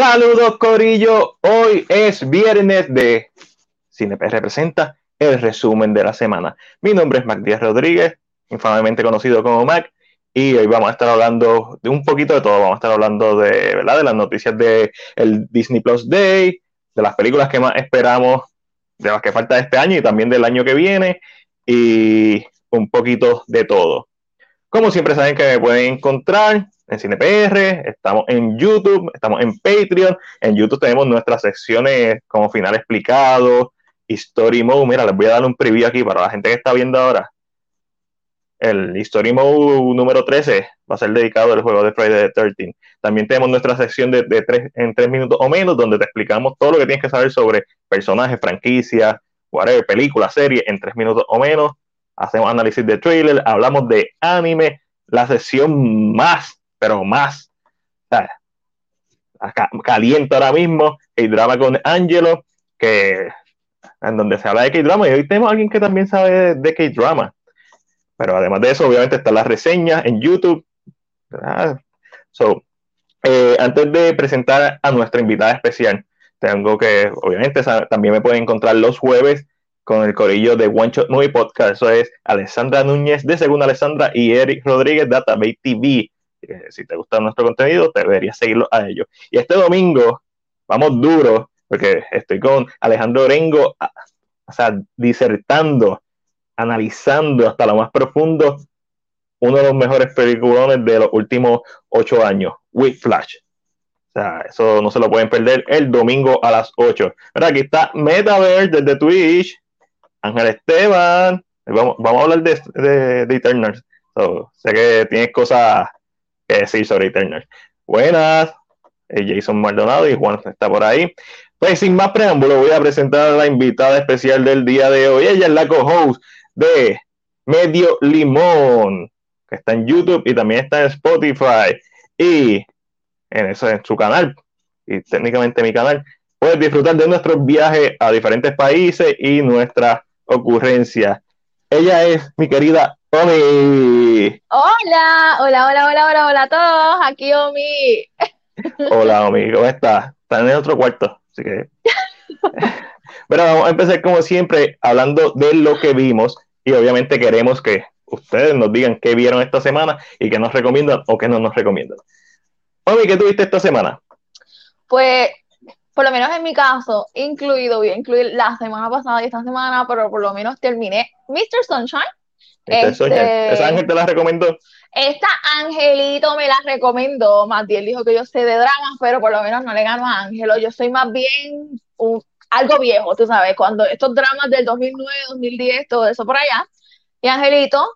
Saludos Corillo, hoy es viernes de CineP representa el resumen de la semana. Mi nombre es Mac Díaz Rodríguez, infamamente conocido como Mac, y hoy vamos a estar hablando de un poquito de todo. Vamos a estar hablando de, ¿verdad? de las noticias de el Disney Plus Day, de las películas que más esperamos, de las que falta este año y también del año que viene, y un poquito de todo. Como siempre saben que me pueden encontrar en CinePR, estamos en YouTube, estamos en Patreon. En YouTube tenemos nuestras secciones como final explicado, Story Mode. Mira, les voy a dar un preview aquí para la gente que está viendo ahora. El Story Mode número 13 va a ser dedicado al juego de Friday the 13. También tenemos nuestra sección de, tres, en tres minutos o menos, donde te explicamos todo lo que tienes que saber sobre personajes, franquicias, whatever, películas, series, en tres minutos o menos. Hacemos análisis de trailer, hablamos de anime, la sesión más pero más caliente ahora mismo, el drama con Angelo, que en donde se habla de K-drama, y hoy tenemos a alguien que también sabe de, K-drama. Pero además de eso, obviamente están las reseñas en YouTube. So, eh, antes de presentar a nuestra invitada especial, tengo que, obviamente, también me pueden encontrar los jueves con el corillo de One Shot Movie Podcast. Eso es Alessandra Núñez de Segunda Alessandra y Eric Rodríguez de Database TV si te gusta nuestro contenido, deberías seguirlo a ellos. Y este domingo vamos duro, porque estoy con Alejandro Orengo, o sea, disertando, analizando hasta lo más profundo uno de los mejores peliculones de los últimos ocho años, With Flash. O sea, eso no se lo pueden perder el domingo a las 8. Pero aquí está Metaverse desde Twitch, Ángel Esteban. Vamos, vamos a hablar de, de, de Eternals. sé que tienes cosas que decir sobre Eternal. Buenas, eh, Jason Maldonado y Juan está por ahí. Pues sin más preámbulo, voy a presentar a la invitada especial del día de hoy. Ella es la co-host de Medio Limón, que está en YouTube y también está en Spotify. Y en, eso, en su canal, y técnicamente mi canal, puedes disfrutar de nuestros viajes a diferentes países y nuestras ocurrencias. Ella es mi querida Omi. Hola, hola, hola, hola, hola, hola a todos. Aquí Omi. Hola Omi, ¿cómo estás? Están en otro cuarto, así que. Pero vamos a empezar como siempre hablando de lo que vimos y obviamente queremos que ustedes nos digan qué vieron esta semana y qué nos recomiendan o qué no nos recomiendan. Omi, ¿qué tuviste esta semana? Pues, por lo menos en mi caso, incluido, voy a incluir la semana pasada y esta semana, pero por lo menos terminé Mr. Sunshine este, ¿Esa Ángel te la recomendó? Esta Angelito me la recomendó. Bien dijo que yo sé de dramas, pero por lo menos no le gano a Ángelo. Yo soy más bien algo viejo, tú sabes, cuando estos dramas del 2009, 2010, todo eso por allá. Y Angelito,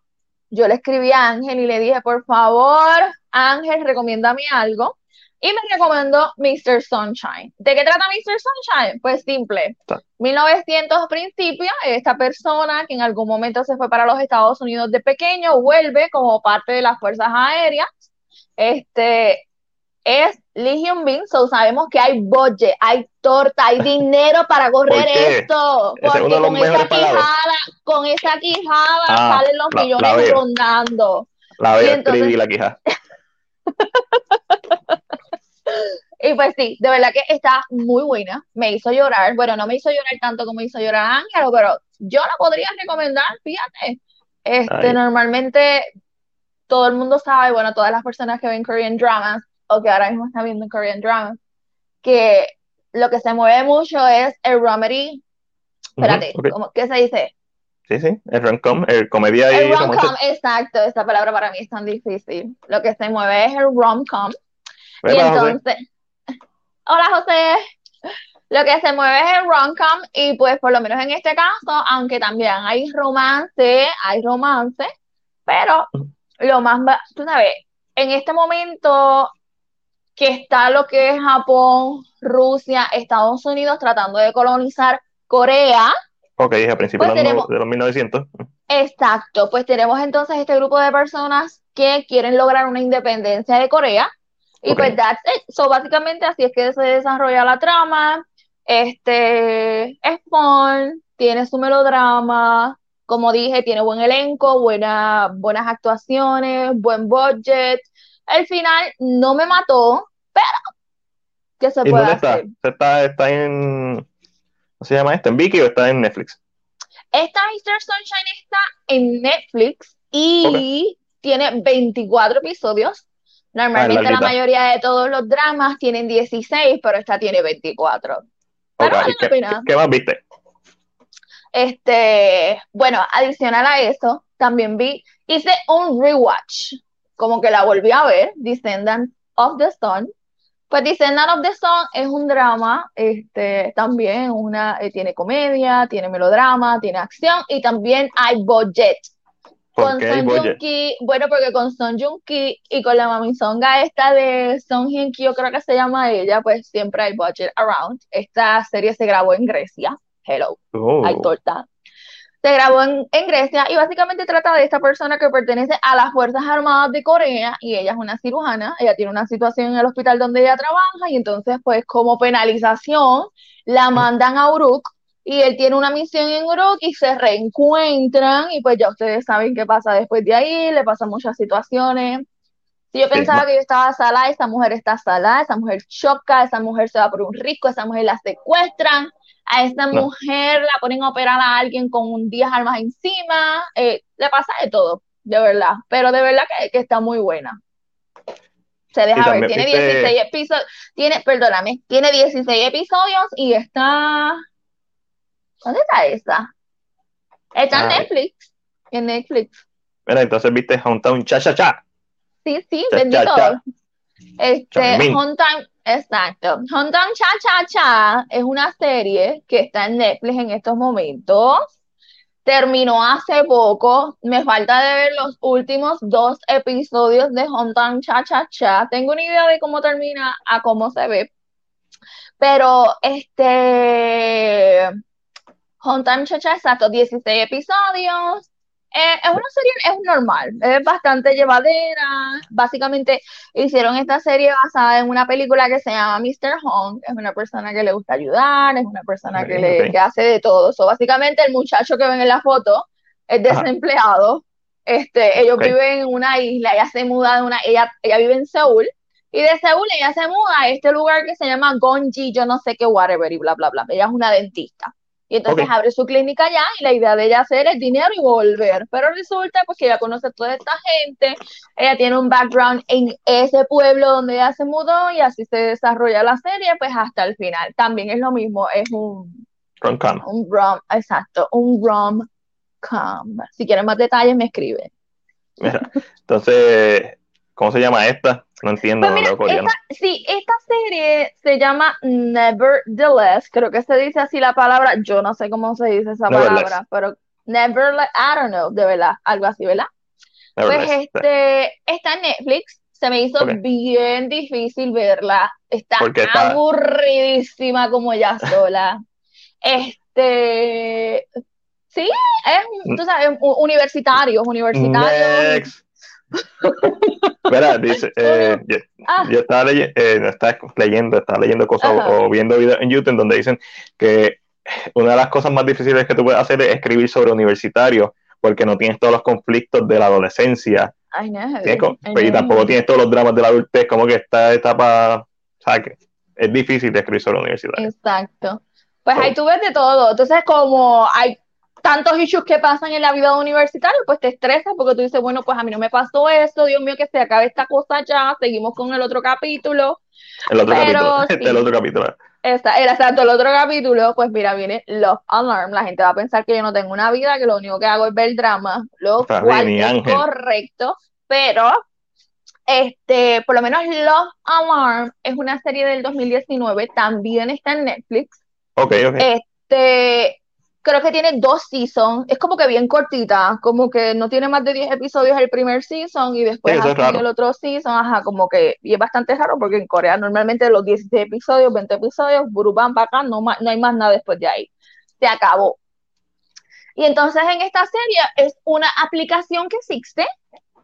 yo le escribí a Ángel y le dije, por favor, Ángel, recomiéndame algo y me recomendó Mr. Sunshine. ¿De qué trata Mr. Sunshine? Pues simple. 1900 principio, esta persona que en algún momento se fue para los Estados Unidos de pequeño, vuelve como parte de las Fuerzas Aéreas. Este es Lee Hyun Bin, so sabemos que hay budget, hay torta, hay dinero para correr esto. Porque con esa, quijada, con esa quijada, salen los millones rondando. La veo, y la quijada. Y pues sí, de verdad que está muy buena. Me hizo llorar. Bueno, no me hizo llorar tanto como hizo llorar Ángelo, pero yo la podría recomendar, fíjate. Este, normalmente todo el mundo sabe, bueno, todas las personas que ven Korean dramas o que ahora mismo están viendo Korean dramas, que lo que se mueve mucho es el romedy. Espérate, ¿qué se dice? Sí, sí, el rom-com, el comedia y El rom-com, exacto, esta palabra para mí es tan difícil. Lo que se mueve es el rom-com. Y entonces, hola José, lo que se mueve es el rom-com y pues por lo menos en este caso, aunque también hay romance, hay romance, pero lo más, tú sabes, en este momento que está lo que es Japón, Rusia, Estados Unidos tratando de colonizar Corea. Ok, a principios pues de, los 1900. Exacto, pues tenemos entonces este grupo de personas que quieren lograr una independencia de Corea y pues that's So básicamente así es que se desarrolla la trama. Este es fun, tiene su melodrama, como dije, tiene buen elenco, buena, buenas actuaciones, buen budget. El final no me mató, pero ¿Qué se ¿Y puede dónde está? hacer? ¿Está, está en. ¿Cómo se llama esto? ¿En Viki o está en Netflix? Esta Mr. Sunshine está en Netflix y tiene 24 episodios. Normalmente la mayoría de todos los dramas tienen 16, pero esta tiene 24. Pero Ok, vale ¿y la qué, pena. qué más viste? Este, bueno, adicional a eso, también vi, hice un rewatch, como que la volví a ver, Descendant of the Sun. Pues Descendant of the Sun es un drama, este, también una, eh, tiene comedia, tiene melodrama, tiene acción y también hay budget. ¿Por Con Son? Joong Ki, bueno, porque con Son Joong Ki y con la mamizonga esta de Son Hye Ki, yo creo que se llama ella, pues siempre hay budget around. Esta serie se grabó en Grecia. Hello Oh, hay torta. Se grabó en, en Grecia y básicamente trata de esta persona que pertenece a las Fuerzas Armadas de Corea y ella es una cirujana, ella tiene una situación en el hospital donde ella trabaja y entonces pues como penalización la mandan a Uruk y él tiene una misión en y se reencuentran y pues ya ustedes saben qué pasa después de ahí, le pasan muchas situaciones. Si yo pensaba que yo estaba salada, esa mujer está salada, esa mujer choca, esa mujer se va por un risco, esa mujer la secuestran, a esa No. mujer la ponen a operar a alguien con un 10 armas encima, eh, le pasa de todo, de verdad, pero de verdad que, que está muy buena. Se deja ver, tiene viste- 16 episodios, tiene, perdóname, tiene 16 episodios y está, ¿dónde está esa? Está en. Netflix, en Netflix. Mira, entonces viste Hometown Cha Cha Cha. Sí, sí, Cha, bendito. cha, cha. Este. Hometown, exacto. Hometown Cha Cha Cha es una serie que está en Netflix en estos momentos. Terminó hace poco. Me falta de ver los últimos dos episodios de Hometown Cha Cha Cha. Tengo una idea de cómo termina a cómo se ve. Pero este Hometown Cha Cha, exacto, 16 episodios. Eh, es una serie, es normal, es bastante llevadera. Básicamente hicieron esta serie basada en una película que se llama Mr. Hong. Es una persona que le gusta ayudar, es una persona que, Ok, le, ok. que hace de todo. So, básicamente el muchacho que ven en la foto es Ajá. desempleado. Este, ellos Ok. viven en una isla, ella se muda de una, ella, ella vive en Seúl. Y de Seúl ella se muda a este lugar que se llama Gonji, yo no sé qué, whatever, y bla, bla, bla. Ella es una dentista. Y entonces abre su clínica allá y la idea de ella hacer es dinero y volver. Pero resulta pues que ella conoce a toda esta gente, ella tiene un background en ese pueblo donde ella se mudó y así se desarrolla la serie pues hasta el final. También es lo mismo, es un, Con calma. un rom, exacto, un rom-com. Si quieren más detalles me escriben. Mira, entonces, ¿cómo se llama esta? No entiendo, Pues mira, coreano. esta, sí, esta serie se llama Nevertheless, creo que se dice así la palabra, yo no sé cómo se dice esa palabra, pero Nevertheless, I don't know, de verdad, algo así, ¿verdad? Pues este, está en Netflix, se me hizo bien difícil verla, está está- aburridísima como ella sola. Este, sí, es, un- tú sabes, un- universitarios, universitarios. Next. Mira, dice, eh, yo, Ah, yo estaba leye- eh, estaba leyendo, estaba leyendo cosas Ajá. o, viendo videos en YouTube donde dicen que una de las cosas más difíciles que tú puedes hacer es escribir sobre universitarios, porque no tienes todos los conflictos de la adolescencia, I know, tienes I y tampoco tienes todos los dramas de la adultez, como que esta etapa, o es difícil de escribir sobre universitarios. Exacto. Pues So- ahí tú ves de todo. Entonces, como hay tantos issues que pasan en la vida universitaria, pues te estresas porque tú dices, bueno, pues a mí no me pasó esto, Dios mío, que se acabe esta cosa ya, seguimos con el otro capítulo. El otro Pero capítulo, sí. este el otro capítulo. Esta, era exacto, el otro capítulo, pues mira, viene Love Alarm. La gente va a pensar que yo no tengo una vida, que lo único que hago es ver drama, lo Está cual bien, es Ángel. correcto, pero este, por lo menos Love Alarm es una serie del 2019, también está en Netflix. Ok, ok. Este, creo que tiene dos seasons, es como que bien cortita, como que no tiene más de 10 episodios el primer season y después Sí, el otro season, ajá, como que, y es bastante raro porque en Corea normalmente los 16 episodios, 20 episodios, para acá, no, no hay más nada después de ahí, se acabó. Y entonces en esta serie es una aplicación que existe,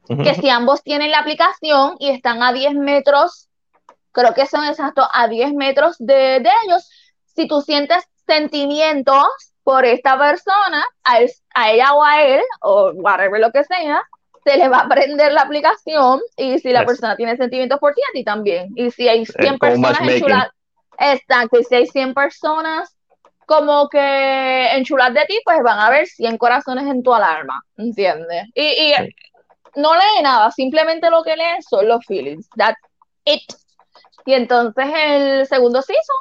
que si ambos tienen la aplicación y están a 10 metros, creo que son exactos a 10 metros de, de ellos, si tú sientes sentimientos por esta persona, a, él- a ella o a él, o whatever lo que sea, se le va a prender la aplicación y si la Yes. persona tiene sentimientos por ti, a ti también. Y si hay 100 como un personas enchuladas, Exacto, y si hay 100 personas como que en chulas de ti, pues van a haber 100 corazones en tu alarma, ¿entiendes? Y, y no lee nada, simplemente lo que lee son los feelings. That's it. Y entonces el segundo season,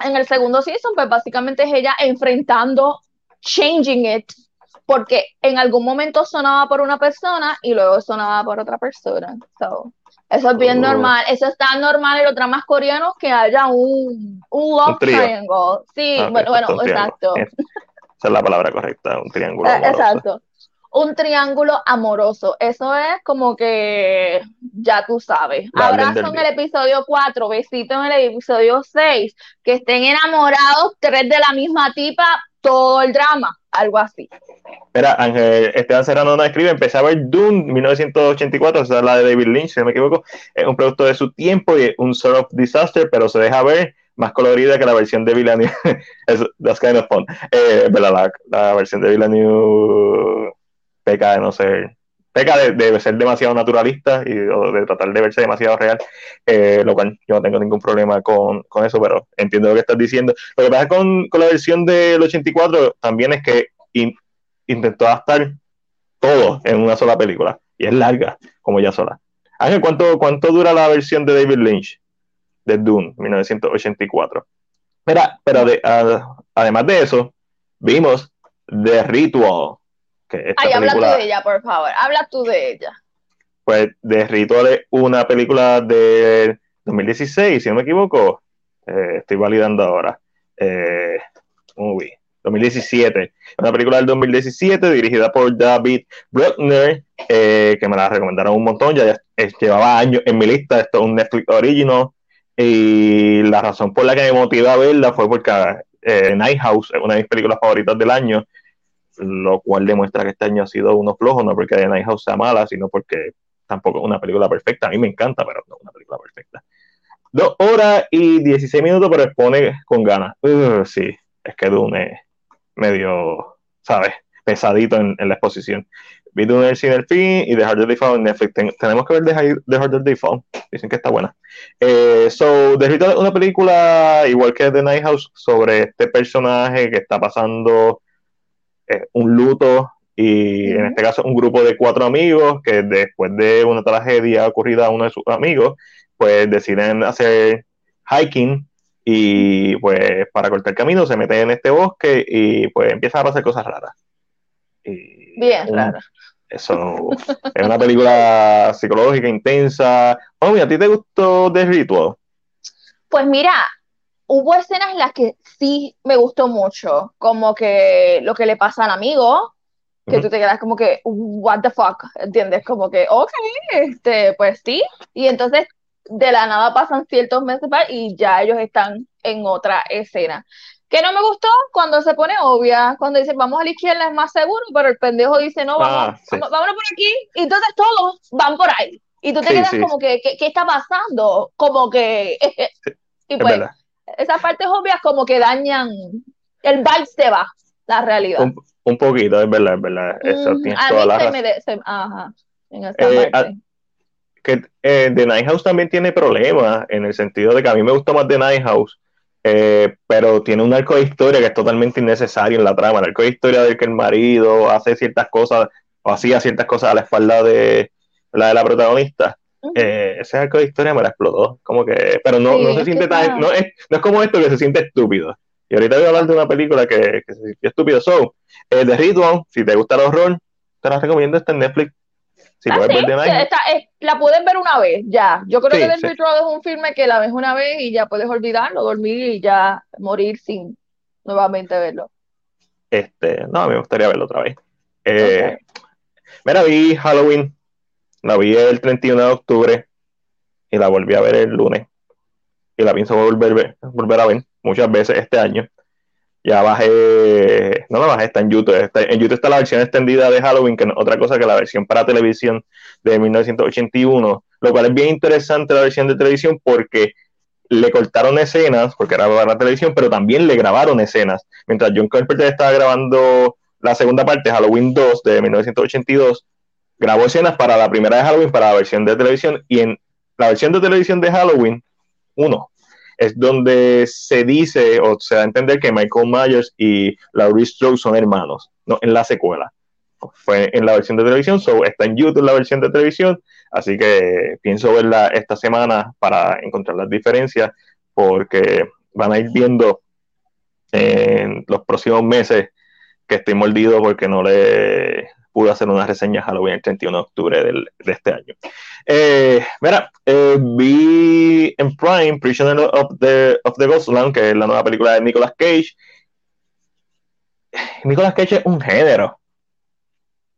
en el segundo season, pues básicamente es ella enfrentando, changing it, porque en algún momento sonaba por una persona y luego sonaba por otra persona. So, eso es bien oh. normal, eso es tan normal en los dramas coreanos que haya un, un love triangle. Sí, ah, bueno, bueno, exacto. Esa es la palabra correcta, un triángulo. Eh, exacto un triángulo amoroso. Eso es como que ya tú sabes. Abrazo en el episodio 4, besito en el episodio 6, que estén enamorados tres de la misma tipa, todo el drama, algo así. Mira, Ángel Esteban Serrano nos escribe, empecé a ver Dune 1984, esa es la de David Lynch, si no me equivoco, es un producto de su tiempo y un sort of disaster, pero se deja ver más colorida que la versión de Villeneuve. that's kind of fun. Eh, la, la, versión de Villeneuve peca de no ser, peca de, ser demasiado naturalista y de tratar de verse demasiado real, eh, lo cual yo no tengo ningún problema con, eso, pero entiendo lo que estás diciendo. Lo que pasa con, la versión del 84 también es que intentó adaptar todo en una sola película y es larga, como ya sola. Ángel, ¿cuánto, ¿cuánto dura la versión de David Lynch de Dune 1984? Mira, pero además de eso, vimos The Ritual, Ay, habla tú de ella, por favor. Habla tú de ella. Pues de Ritual una película de 2016, si no me equivoco. Eh, estoy validando ahora. Eh, 2017. Una película del 2017 dirigida por David Bruckner, eh, que me la recomendaron un montón. Ya, llevaba años en mi lista. Esto es un Netflix original. Y la razón por la que me motivó a verla fue porque eh, Night House es una de mis películas favoritas del año lo cual demuestra que este año ha sido uno flojo, no porque The Night House sea mala, sino porque tampoco es una película perfecta. A mí me encanta, pero no es una película perfecta. Dos horas y 16 minutos, pero expone con ganas. sí, es que Dune medio, ¿sabes? Pesadito en, la exposición. Vi Dune en el fin y The Harder They en Netflix. tenemos que ver The, Harder They Fall. Dicen que está buena. Eh, so, The Ritual es una película, igual que The Night House, sobre este personaje que está pasando eh, un luto y en este caso un grupo de cuatro amigos que después de una tragedia ocurrida a uno de sus amigos, pues deciden hacer hiking y pues para cortar camino se meten en este bosque y pues empiezan a pasar cosas raras. Bien raras. Eso es una película psicológica intensa. Oh, ¿a ti te gustó The Ritual? Pues mira, hubo escenas en las que sí me gustó mucho, como que lo que le pasa al amigo, que tú te quedas como que, what the fuck, ¿entiendes? Como que, ok, este, pues sí, y entonces de la nada pasan ciertos meses y ya ellos están en otra escena. Que no me gustó cuando se pone obvia, cuando dice vamos a la izquierda es más seguro, pero el pendejo dice no, vamos, ah, vámonos por aquí, y entonces todos van por ahí. Y tú te quedas como que, ¿qué, está pasando? Como que, y pues, esas partes obvias como que dañan, el vibe se va, la realidad. Un, poquito, es verdad, es verdad. Eso mm, a toda la se ajá, en esa eh, parte. que eh, The Night House también tiene problemas en el sentido de que a mí me gusta más The Night House, eh, pero tiene un arco de historia que es totalmente innecesario en la trama. El arco de historia de que el marido hace ciertas cosas o hacía ciertas cosas a la espalda de la de la protagonista eh, ese arco de historia me la explotó. Como que, pero no, no se siente tan. No es, no es como esto que se siente estúpido. Y ahorita voy a hablar de una película que, que se siente estúpido. So, eh, The Ritual, si te gusta el horror, te la recomiendo. Está en Netflix. Si puedes ver de la puedes ver una vez, ya. Yo creo que The Ritual es un filme que la ves una vez y ya puedes olvidarlo, dormir y ya morir sin nuevamente verlo. Este, no, me gustaría verlo otra vez. Eh, Mira, vi Halloween la vi el 31 de octubre y la volví a ver el lunes. Y la pienso volver, a ver muchas veces este año. Ya bajé, no la bajé, está en YouTube. en YouTube está la versión extendida de Halloween, que no otra cosa que la versión para televisión de 1981, lo cual es bien interesante la versión de televisión porque le cortaron escenas, porque era para la televisión, pero también le grabaron escenas. Mientras John Carpenter estaba grabando la segunda parte, Halloween 2 de 1982, grabó escenas para la primera de Halloween, para la versión de televisión, y en la versión de televisión de Halloween 1, es donde se dice o se da a entender que Michael Myers y Laurie Strode son hermanos, no en la secuela. Fue en la versión de televisión, so está en YouTube la versión de televisión, así que pienso verla esta semana para encontrar las diferencias, porque van a ir viendo en los próximos meses que estoy mordido porque no le pude hacer una reseña Halloween el 31 de octubre de este año. Eh, mira, eh, vi en Prime Prisoner of the, of the Ghostland, que es la nueva película de Nicolas Cage. Nicolas Cage es un género.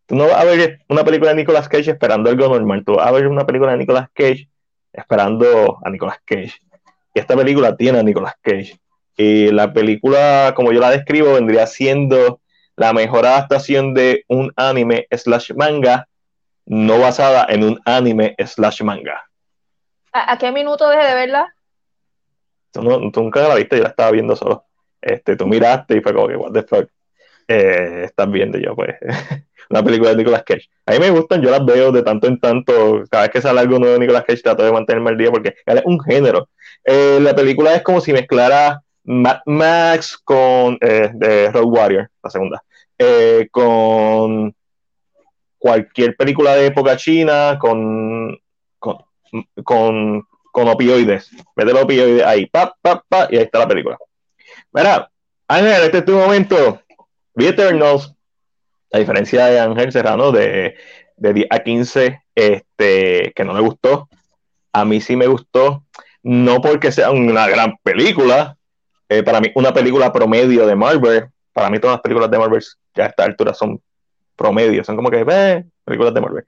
Tú no vas a ver una película de Nicolas Cage esperando algo normal. Tú vas a ver una película de Nicolas Cage esperando a Nicolas Cage. Y esta película tiene a Nicolas Cage. Y la película, como yo la describo, vendría siendo la mejor adaptación de un anime slash manga no basada en un anime slash manga. ¿A, qué minuto dejé de verla? Tú, nunca la viste, yo la estaba viendo solo. Este, tú miraste y fue como que, what the fuck, eh, estás viendo yo, pues, una película de Nicolas Cage. A mí me gustan, yo las veo de tanto en tanto, cada vez que sale algo nuevo de Nicolas Cage trato de mantenerme al día porque es un género. Eh, la película es como si mezclara Mad Max con eh, de Road Warrior, la segunda, eh, con cualquier película de época china, con, con, con, opioides. Mete los opioides ahí, pa, pa, y ahí está la película. Mira, Ángel, este es tu momento. The Eternals, a diferencia de Ángel Serrano, de, de 10 a 15, este, que no me gustó. A mí sí me gustó, no porque sea una gran película, eh, para mí una película promedio de Marvel, para mí todas las películas de Marvel ya a esta altura son promedio, son como que eh, películas de Marvel.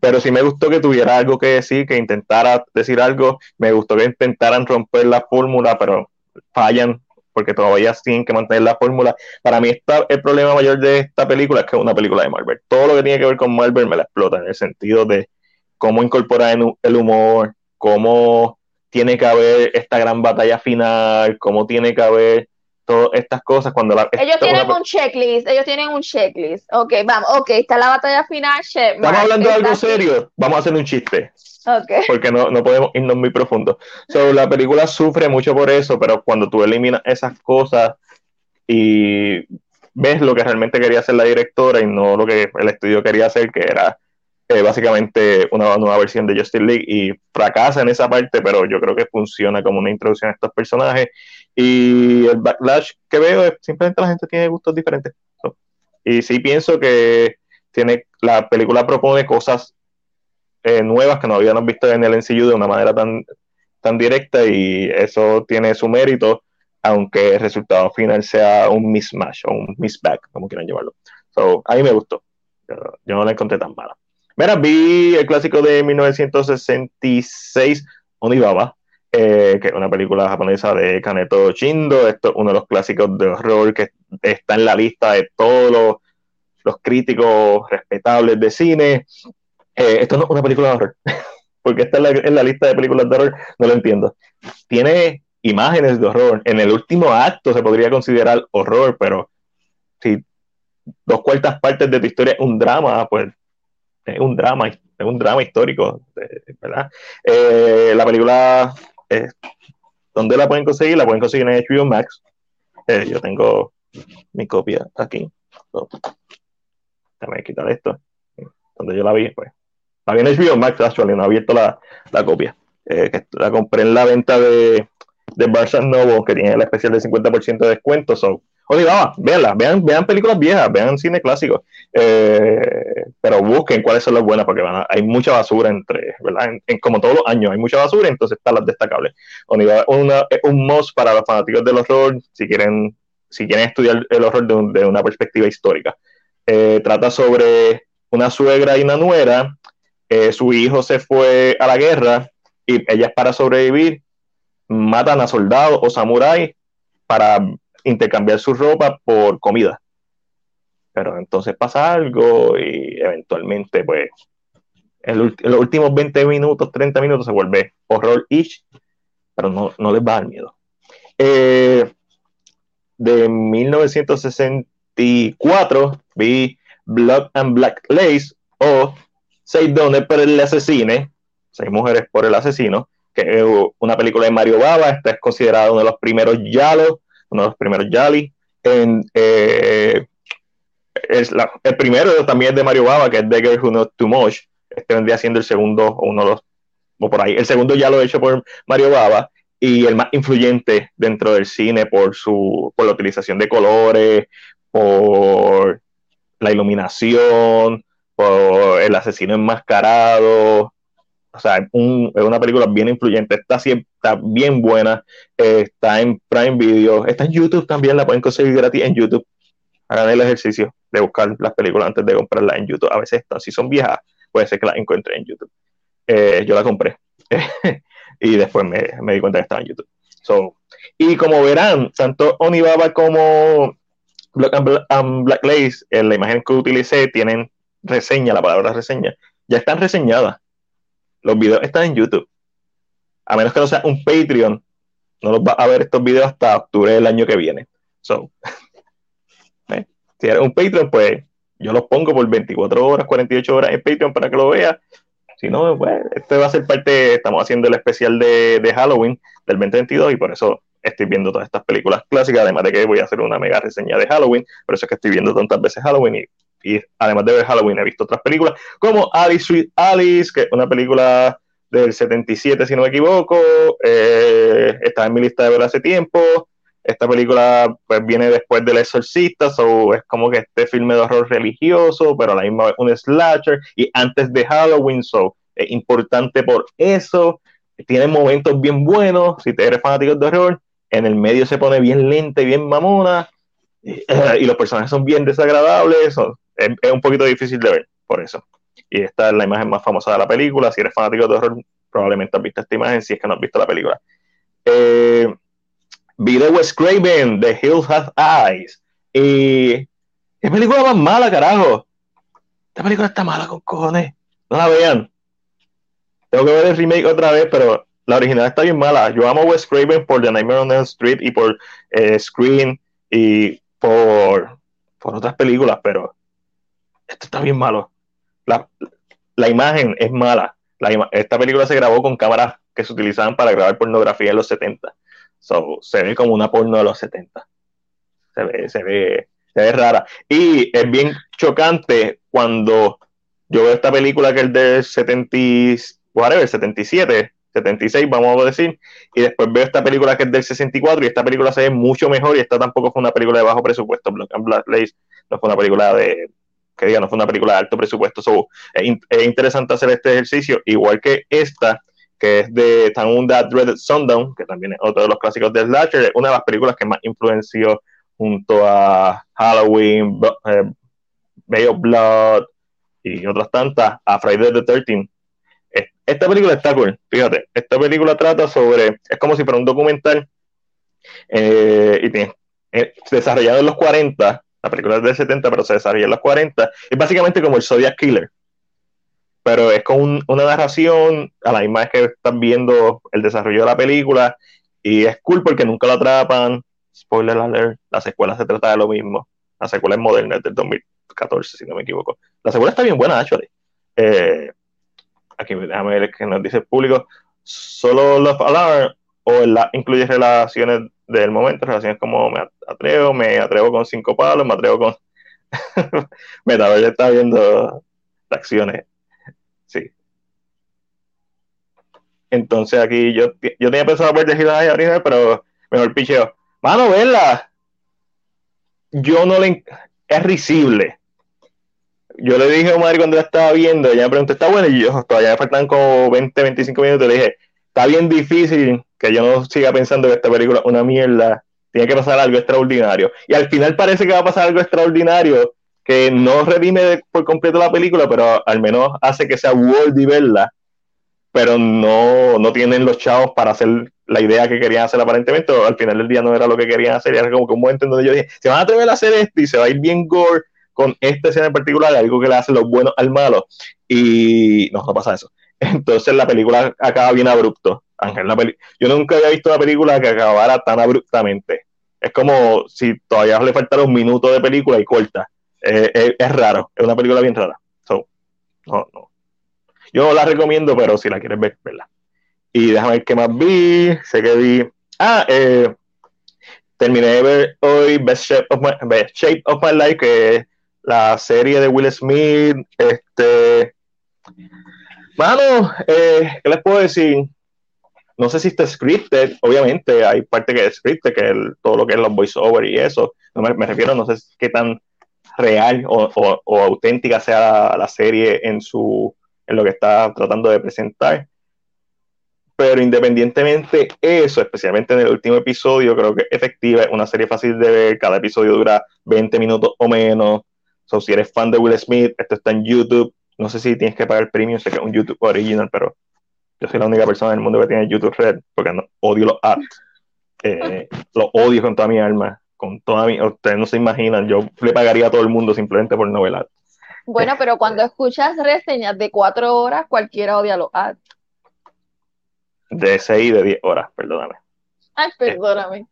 Pero sí me gustó que tuviera algo que decir, que intentara decir algo, me gustó que intentaran romper la fórmula, pero fallan porque todavía tienen que mantener la fórmula. Para mí está el problema mayor de esta película es que es una película de Marvel. Todo lo que tiene que ver con Marvel me la explota en el sentido de cómo incorporar el humor, cómo tiene que haber esta gran batalla final, cómo tiene que haber todas estas cosas cuando la, ellos tienen un checklist ellos tienen un checklist. Ok vamos ok está la batalla final estamos hablando de algo serio. Vamos a hacer un chiste. Okay. porque no, no podemos irnos muy profundo. So, la película sufre mucho por eso pero cuando tú eliminas esas cosas y ves lo que realmente quería hacer la directora y no lo que el estudio quería hacer que era eh, básicamente una nueva versión de Justice League y fracasa en esa parte, pero yo creo que funciona como una introducción a estos personajes. Y el backlash que veo es simplemente la gente tiene gustos diferentes. Y sí pienso que tiene la película propone cosas eh, nuevas que no habíamos visto en el MCU de una manera tan, tan directa y eso tiene su mérito, aunque el resultado final sea un mismatch o un misback, como quieran llamarlo. So, a mí me gustó. yo no la encontré tan mala. Mira, vi el clásico de 1966, Onibaba, eh, que es una película japonesa de Kaneto Shindo. Esto es uno de los clásicos de horror que está en la lista de todos los, críticos respetables de cine. Eh, esto no es una película de horror, porque está en la, lista de películas de horror, no lo entiendo. Tiene imágenes de horror. En el último acto se podría considerar horror, pero si dos cuartas partes de tu historia es un drama, pues es un drama, es un drama histórico, ¿verdad? Eh, la película, eh, ¿dónde la pueden conseguir? La pueden conseguir en HBO Max. Eh, yo tengo mi copia aquí. déjame quitar esto. Donde yo la vi, pues. La vi en HBO Max, actually, no he abierto la, la copia. que la compré en la venta de, de Barça Novo, que tiene el especial de 50% de descuento. So, Oye, véanla, vean, vean películas viejas, vean cine clásico, eh, pero busquen cuáles son las buenas, porque hay mucha basura entre, ¿verdad? En, como todos los años hay mucha basura, entonces están las destacables. Una, un must para los fanáticos del horror, si quieren, si quieren estudiar el horror de, una perspectiva histórica. Eh, trata sobre una suegra y una nuera, eh, su hijo se fue a la guerra y ellas para sobrevivir matan a soldados o samuráis para intercambiar su ropa por comida. Pero entonces pasa algo y eventualmente, pues, en, los últimos 20 minutos, 30 minutos se vuelve horror-ish, pero no, no les va a dar miedo. Eh, de 1964 vi Blood and Black Lace o Seis dones por el asesine, seis mujeres por el asesino, que es una pelíula de Mario Baba. Esta es considerada uno de los primeros Yalo, uno de los primeros Yali. Eh, el primero también es de Mario Baba, que es The Girl Who Knows Too Much. Este vendría siendo el segundo, o uno de los, o por ahí. El segundo ya lo he hecho por Mario Baba y el más influyente dentro del cine por su por la utilización de colores, por la iluminación, por el asesino enmascarado. O sea, es una película bien influyente. Está, está bien buena. está en Prime Video. Está en YouTube también. La pueden conseguir gratis en YouTube. Hagan el ejercicio de buscar las películas antes de comprarlas en YouTube. A veces, si son viejas, puede ser que las encuentre en YouTube. Eh, yo la compré. y después me, di cuenta que estaba en YouTube. So, y como verán, tanto Onibaba como Black, and Black Lace, en la imagen que utilicé, tienen reseña, la palabra reseña, ya están reseñadas. Los videos están en YouTube. A menos que no sea un Patreon, no los va a ver estos videos hasta octubre del año que viene. So, eh, si eres un Patreon, pues yo los pongo por 24 horas, 48 horas en Patreon para que lo veas si no, pues, este va a ser parte, estamos haciendo el especial de, de Halloween del 2022 y por eso estoy viendo todas estas películas clásicas, además de que voy a hacer una mega reseña de Halloween, por eso es que estoy viendo tantas veces Halloween y, y además de ver Halloween he visto otras películas como Alice Sweet Alice, que es una película del 77 si no me equivoco, eh, está en mi lista de ver hace tiempo, esta película pues viene después del Exorcista, so es como que este filme de horror religioso, pero a la misma vez un slasher, y antes de Halloween, so es importante por eso, tiene momentos bien buenos, si te eres fanático de horror, en el medio se pone bien lenta y bien mamona, y, los personajes son bien desagradables, es, un poquito difícil de ver, por eso. Y esta es la imagen más famosa de la película, si eres fanático de horror, probablemente has visto esta imagen, si es que no has visto la película. Eh, Video Wes Craven, The Hills Have Eyes. Y. ¿Qué película más mala, carajo? Esta película está mala con cojones. No la vean. Tengo que ver el remake otra vez, pero la original está bien mala. Yo amo Wes Craven por The Nightmare on Elm Street y por eh, Screen y por, por otras películas, pero esto está bien malo. La, la imagen es mala. La esta película se grabó con cámaras que se utilizaban para grabar pornografía en los 70. So, se ve como una porno de los 70. Se ve, se ve, se ve rara. Y es bien chocante cuando yo veo esta película que es del 70, whatever, 77, 76, vamos a decir, y después veo esta película que es del 64 y esta película se ve mucho mejor y esta tampoco fue una película de bajo presupuesto. Black and Black Lace no fue una película de, que diga, no fue una película de alto presupuesto. So, es, es interesante hacer este ejercicio, igual que esta que es de That Dreaded Sundown, que también es otro de los clásicos de Slasher, una de las películas que más influenció junto a Halloween, eh, Bay of Blood y otras tantas, a Friday the 13 Esta película está cool, fíjate, esta película trata sobre, es como si fuera un documental eh, y tiene, eh, desarrollado en los 40, la película es del 70, pero se desarrolla en los 40, es básicamente como el Zodiac Killer, pero es con una narración a la misma vez que están viendo el desarrollo de la película y es cool porque nunca lo atrapan. Spoiler alert, la secuela se trata de lo mismo. La secuela es moderna, es del 2014, si no me equivoco. La secuela está bien buena, actually. Eh, aquí déjame ver qué nos dice el público. Solo Love Alarm o la, incluye relaciones del momento, relaciones como me atrevo, me atrevo con cinco palos, me atrevo con... ya está viendo acciones Sí. Entonces aquí yo, yo tenía pensado ver de original, pero mejor picheo. Mano, verla. Yo no le. Es risible. Yo le dije a Omar cuando la estaba viendo, ella me preguntó, ¿está bueno? Y yo todavía me faltan como 20, 25 minutos. Le dije, está bien difícil que yo no siga pensando que esta película es una mierda. Tiene que pasar algo extraordinario. Y al final parece que va a pasar algo extraordinario que no redime por completo la película, pero al menos hace que sea worthy verla, pero no, no tienen los chavos para hacer la idea que querían hacer aparentemente, al final del día no era lo que querían hacer, era como que un momento en donde yo dije, se van a atrever a hacer esto y se va a ir bien gore con esta escena en particular, algo que le hace lo bueno al malo, y no, no pasa eso. Entonces la película acaba bien abrupto. Ángel, yo nunca había visto una película que acabara tan abruptamente. Es como si todavía le faltara un minuto de película y corta eh, es, raro, es una película bien rara. So, no, no. Yo la recomiendo, pero si la quieres ver, verla. Y déjame ver qué más vi. Sé que vi. Ah, eh, terminé de ver hoy Best Shape of My, Best Shape of My Life, que es la serie de Will Smith. Este. Mano, eh, ¿qué les puedo decir? No sé si está scripted, obviamente hay parte que es scripted, que es todo lo que es los voiceover y eso. No me, me refiero, no sé qué tan real o, o, o auténtica sea la, la, serie en su en lo que está tratando de presentar. Pero independientemente eso, especialmente en el último episodio, creo que efectiva, es una serie fácil de ver, cada episodio dura 20 minutos o menos. So, si eres fan de Will Smith, esto está en YouTube. No sé si tienes que pagar el premium, sé que es un YouTube original, pero yo soy la única persona en el mundo que tiene YouTube Red, porque no, odio los ads. Eh, lo odio con toda mi alma con toda mi, ustedes no se imaginan, yo le pagaría a todo el mundo simplemente por novelar. Bueno, pero cuando escuchas reseñas de cuatro horas, cualquiera odia los ads. De seis y de diez horas, perdóname. Ay, perdóname.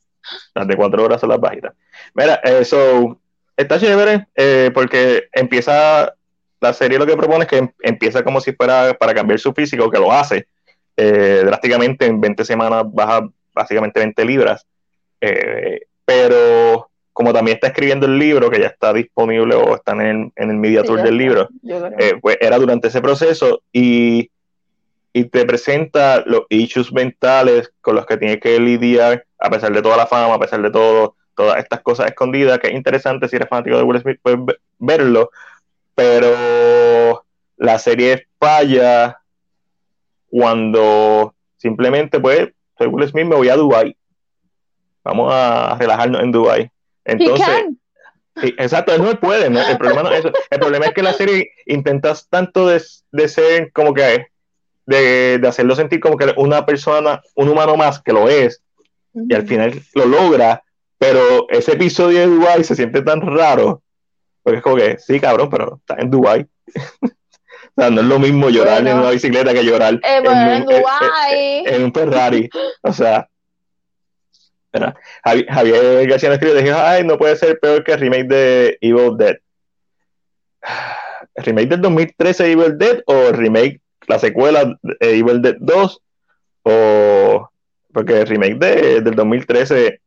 Las de cuatro horas son las bajitas. Mira, eso está chévere eh, porque empieza, la serie lo que propone es que empieza como si fuera para cambiar su físico, que lo hace eh, drásticamente en 20 semanas, baja básicamente 20 libras. Eh, pero como también está escribiendo el libro, que ya está disponible o está en el, en el media tour del libro, eh, pues era durante ese proceso y, y, te presenta los issues mentales con los que tiene que lidiar, a pesar de toda la fama, a pesar de todo, todas estas cosas escondidas, que es interesante si eres fanático de Will Smith, puedes verlo, pero la serie falla cuando simplemente, pues, soy Will Smith, me voy a Dubai vamos a relajarnos en Dubai. Entonces, sí, exacto, él no puede, ¿no? El problema no es eso. El problema es que la serie intentas tanto de, de ser como que de, de, hacerlo sentir como que una persona, un humano más que lo es, uh -huh. y al final lo logra, pero ese episodio de Dubai se siente tan raro, porque es como que, sí, cabrón, pero está en Dubai. o sea, no es lo mismo llorar bueno, en una bicicleta que llorar eh, en, en, Dubai. En, en, un Ferrari. O sea, ¿verdad? Javier García escribe dijo, ay, no puede ser peor que el remake de Evil Dead. ¿El remake del 2013 Evil Dead o el remake, la secuela de Evil Dead 2? O porque el remake de, del 2013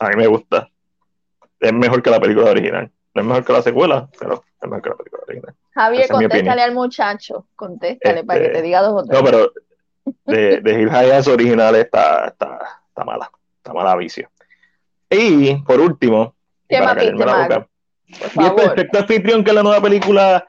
a mí me gusta. Es mejor que la película original. No es mejor que la secuela, pero es mejor que la película original. Javier, contéstale al muchacho. Contéstale este, para que te diga dos o tres. No, pero de, de Hill Hayas original está, está, está mala, está mala vicio. Y por último, ¿Qué para viste, la boca, y el perfecto anfitrión, que es la nueva película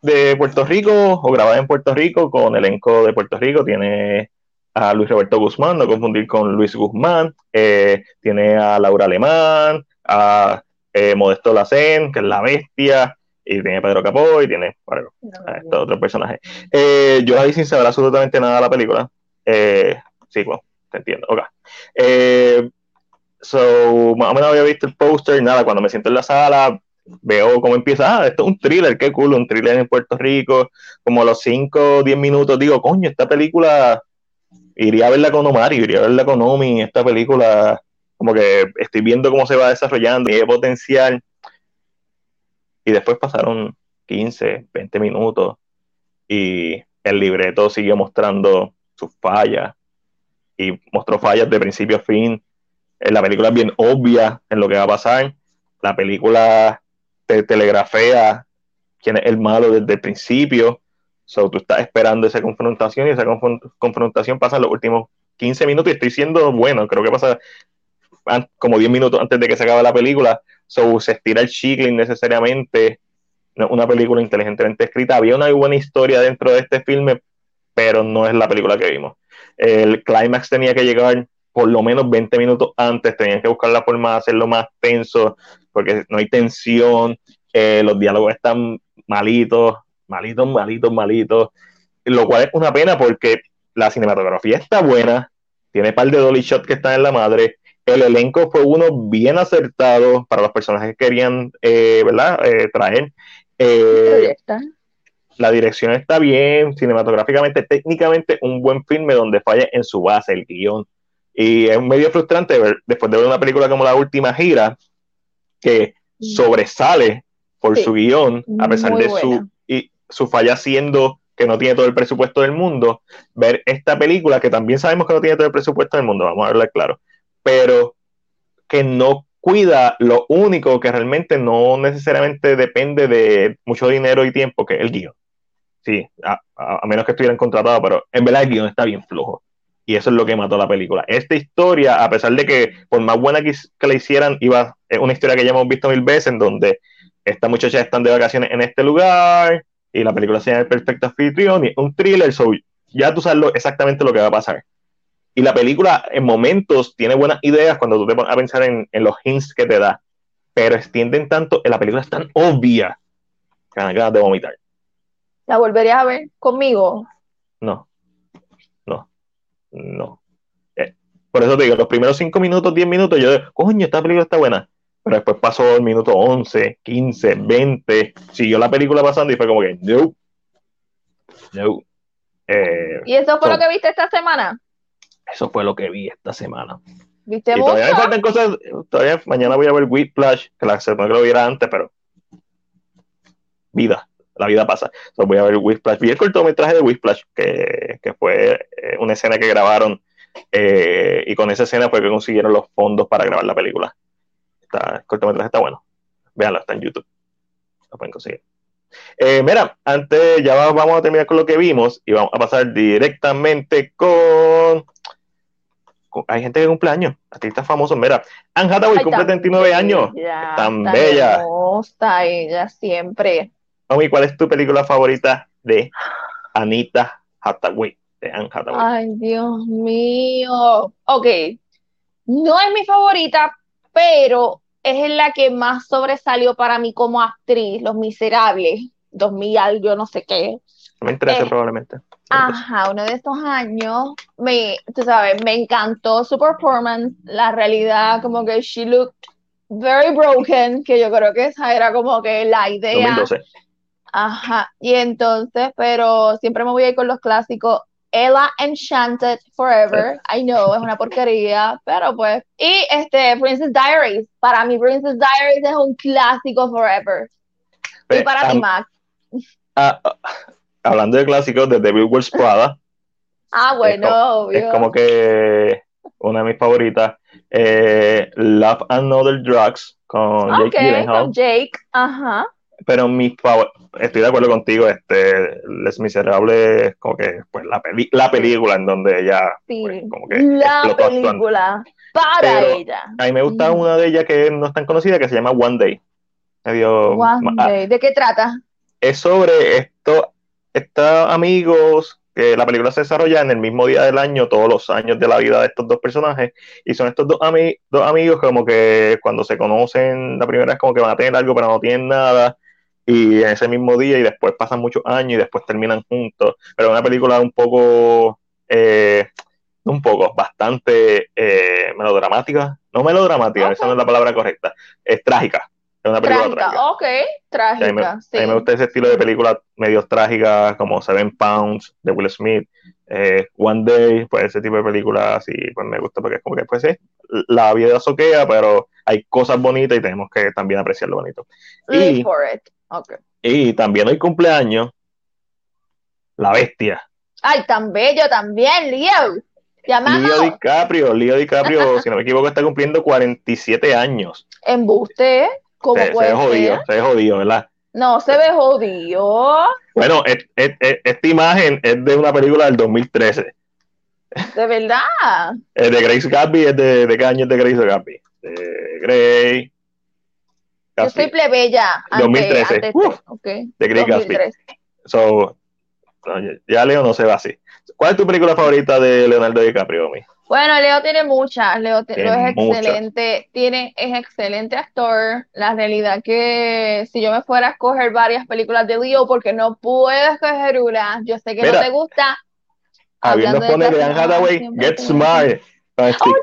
de Puerto Rico, o grabada en Puerto Rico, con elenco de Puerto Rico, tiene a Luis Roberto Guzmán, no confundir con Luis Guzmán, eh, tiene a Laura Alemán, a eh, Modesto Lacén, que es la bestia, y tiene Pedro Capó, y tiene bueno, estos otros personajes. Eh, yo la vi sin saber absolutamente nada de la película. Eh, sí, bueno, te entiendo. Okay. Eh, so, más o menos había visto el póster, nada, cuando me siento en la sala, veo cómo empieza, ah, esto es un thriller, qué cool, un thriller en Puerto Rico, como a los 5 o 10 minutos digo, coño, esta película, iría a verla con Omar, iría a verla con Omi, esta película, como que estoy viendo cómo se va desarrollando, hay potencial, y después pasaron 15, 20 minutos, y el libreto siguió mostrando sus fallas, y mostró fallas de principio a fin. La película es bien obvia en lo que va a pasar. La película te telegrafea quién es el malo desde el principio. So, tú estás esperando esa confrontación y esa confrontación pasa en los últimos 15 minutos y estoy siendo bueno. Creo que pasa como 10 minutos antes de que se acabe la película. So, se estira el chicle innecesariamente. Una película inteligentemente escrita. Había una buena historia dentro de este filme, pero no es la película que vimos el clímax tenía que llegar por lo menos 20 minutos antes, tenían que buscar la forma de hacerlo más tenso, porque no hay tensión, eh, los diálogos están malitos, malitos, malitos, malitos, lo cual es una pena porque la cinematografía está buena, tiene un par de dolly shots que están en la madre, el elenco fue uno bien acertado para los personajes que querían, eh, ¿verdad?, eh, traer. la dirección está bien, cinematográficamente, técnicamente, un buen filme donde falla en su base, el guion. Y es medio frustrante ver, después de ver una película como La Última Gira, que sobresale por sí, su guion, a pesar de su, y, su falla siendo que que no tiene todo el presupuesto del mundo, ver esta película que también sabemos que no tiene todo el presupuesto del mundo, vamos a hablar claro, pero que no cuida lo único que realmente no necesariamente depende de mucho dinero y tiempo, que es el guion. Sí, a, menos que estuvieran contratados, pero en verdad el guion está bien flojo. Y eso es lo que mató la película. Esta historia, a pesar de que por más buena que, la hicieran, iba, es una historia que ya hemos visto mil veces, en donde estas muchachas están de vacaciones en este lugar y la película se llama El Perfecto Anfitrión y un thriller, so ya tú sabes exactamente lo que va a pasar. Y la película en momentos tiene buenas ideas cuando tú te pones a pensar en, en los hints que te da, pero extienden tanto, la película es tan obvia que ganas de vomitar. ¿La volverías a ver conmigo? No, no, no. Eh, por eso te digo, los primeros 5 minutos, 10 minutos, yo digo, coño, esta película está buena pero después pasó el minuto 11, 15, 20, siguió la película pasando y fue como que, no, no. Eh, ¿Y eso fue lo que viste esta semana? Eso fue lo que vi esta semana. ¿Viste y todavía me faltan cosas, todavía mañana voy a ver Whiplash, que la que lo viera antes, pero vida, la vida pasa. Entonces voy a ver Whiplash. Vi el cortometraje de Whiplash, que, que fue eh, una escena que grabaron eh, y con esa escena fue que consiguieron los fondos para grabar la película el cortometraje está bueno. Véanlo, está en YouTube. Lo pueden conseguir. Eh, mira, antes ya vamos a terminar con lo que vimos y vamos a pasar directamente con. Hay gente que cumple años, artistas famosos. Mira, Anne Hathaway cumple 39 años. tan, bella. Está ella siempre. Omi, ¿cuál es tu película favorita de Anita Hathaway? De Anne Hathaway. Ay, Dios mío. Ok. No es mi favorita, pero es la que más sobresalió para mí como actriz, Los Miserables, 2000 algo, yo no sé qué. 2013 eh, probablemente. Ajá, uno de estos años, me, tú sabes, me encantó su performance, la realidad, como que she looked very broken, que yo creo que esa era como que la idea. 2012. Ajá, y entonces, pero siempre me voy a ir con los clásicos. Ella Enchanted Forever. I know, es una porquería, pero pues. Y este, Princess Diaries. Para mí, Princess Diaries es un clásico forever. y para ti, Max. Ah, ah, hablando de clásicos, de Devil Wears Prada. ah, bueno, es como, que una de mis favoritas. Eh, Love and Other Drugs con Jake Gyllenhaal. Con Jake, ajá pero mi favor, estoy de acuerdo contigo, este, Les Miserables, como que, pues, la, la película en donde ella, pues, como que la película para ella. A mí me gusta una de ellas que no es tan conocida, que se llama One Day. One ah, Day. ¿De qué trata? Es sobre esto, estos amigos que la película se desarrolla en el mismo día del año, todos los años de la vida de estos dos personajes, y son estos dos, dos amigos como que cuando se conocen la primera vez como que van a tener algo pero no tienen nada, y en ese mismo día y después pasan muchos años y después terminan juntos. Pero es una película un poco, eh, un poco, bastante eh, melodramática. No melodramática, esa no es la palabra correcta. Es trágica. Es una película trágica. Ok, trágica. A mí, me, gusta ese estilo de películas medio trágicas como Seven Pounds de Will Smith. Eh, One Day, pues ese tipo de películas así, pues me gusta porque es como que pues sí, la vida soquea, pero hay cosas bonitas y tenemos que también apreciar lo bonito. y, y también hoy cumpleaños la bestia. Ay, tan bello también, Leo. Leo DiCaprio, Leo DiCaprio, si no me equivoco, está cumpliendo 47 años. Embuste, ¿cómo se, puede se ve jodido, se ve jodido, ¿verdad? No, se ve jodido. Bueno, esta imagen es de una película del 2013. ¿De verdad? Es de Grace Gatsby, es de, de qué año es de Grace Gatsby. De Grace yo soy plebeya. 2013. De Greg Gatsby. So, ya Leo no se va así. ¿Cuál es tu película favorita de Leonardo DiCaprio, mi? Bueno, Leo tiene muchas. Leo, es excelente. Tiene, es excelente actor. La realidad que si yo me fuera a escoger varias películas de Leo, porque no puedo escoger una, yo sé que no te gusta. Habiendo pone de Anne Hathaway, Get Smart. Oye, Steve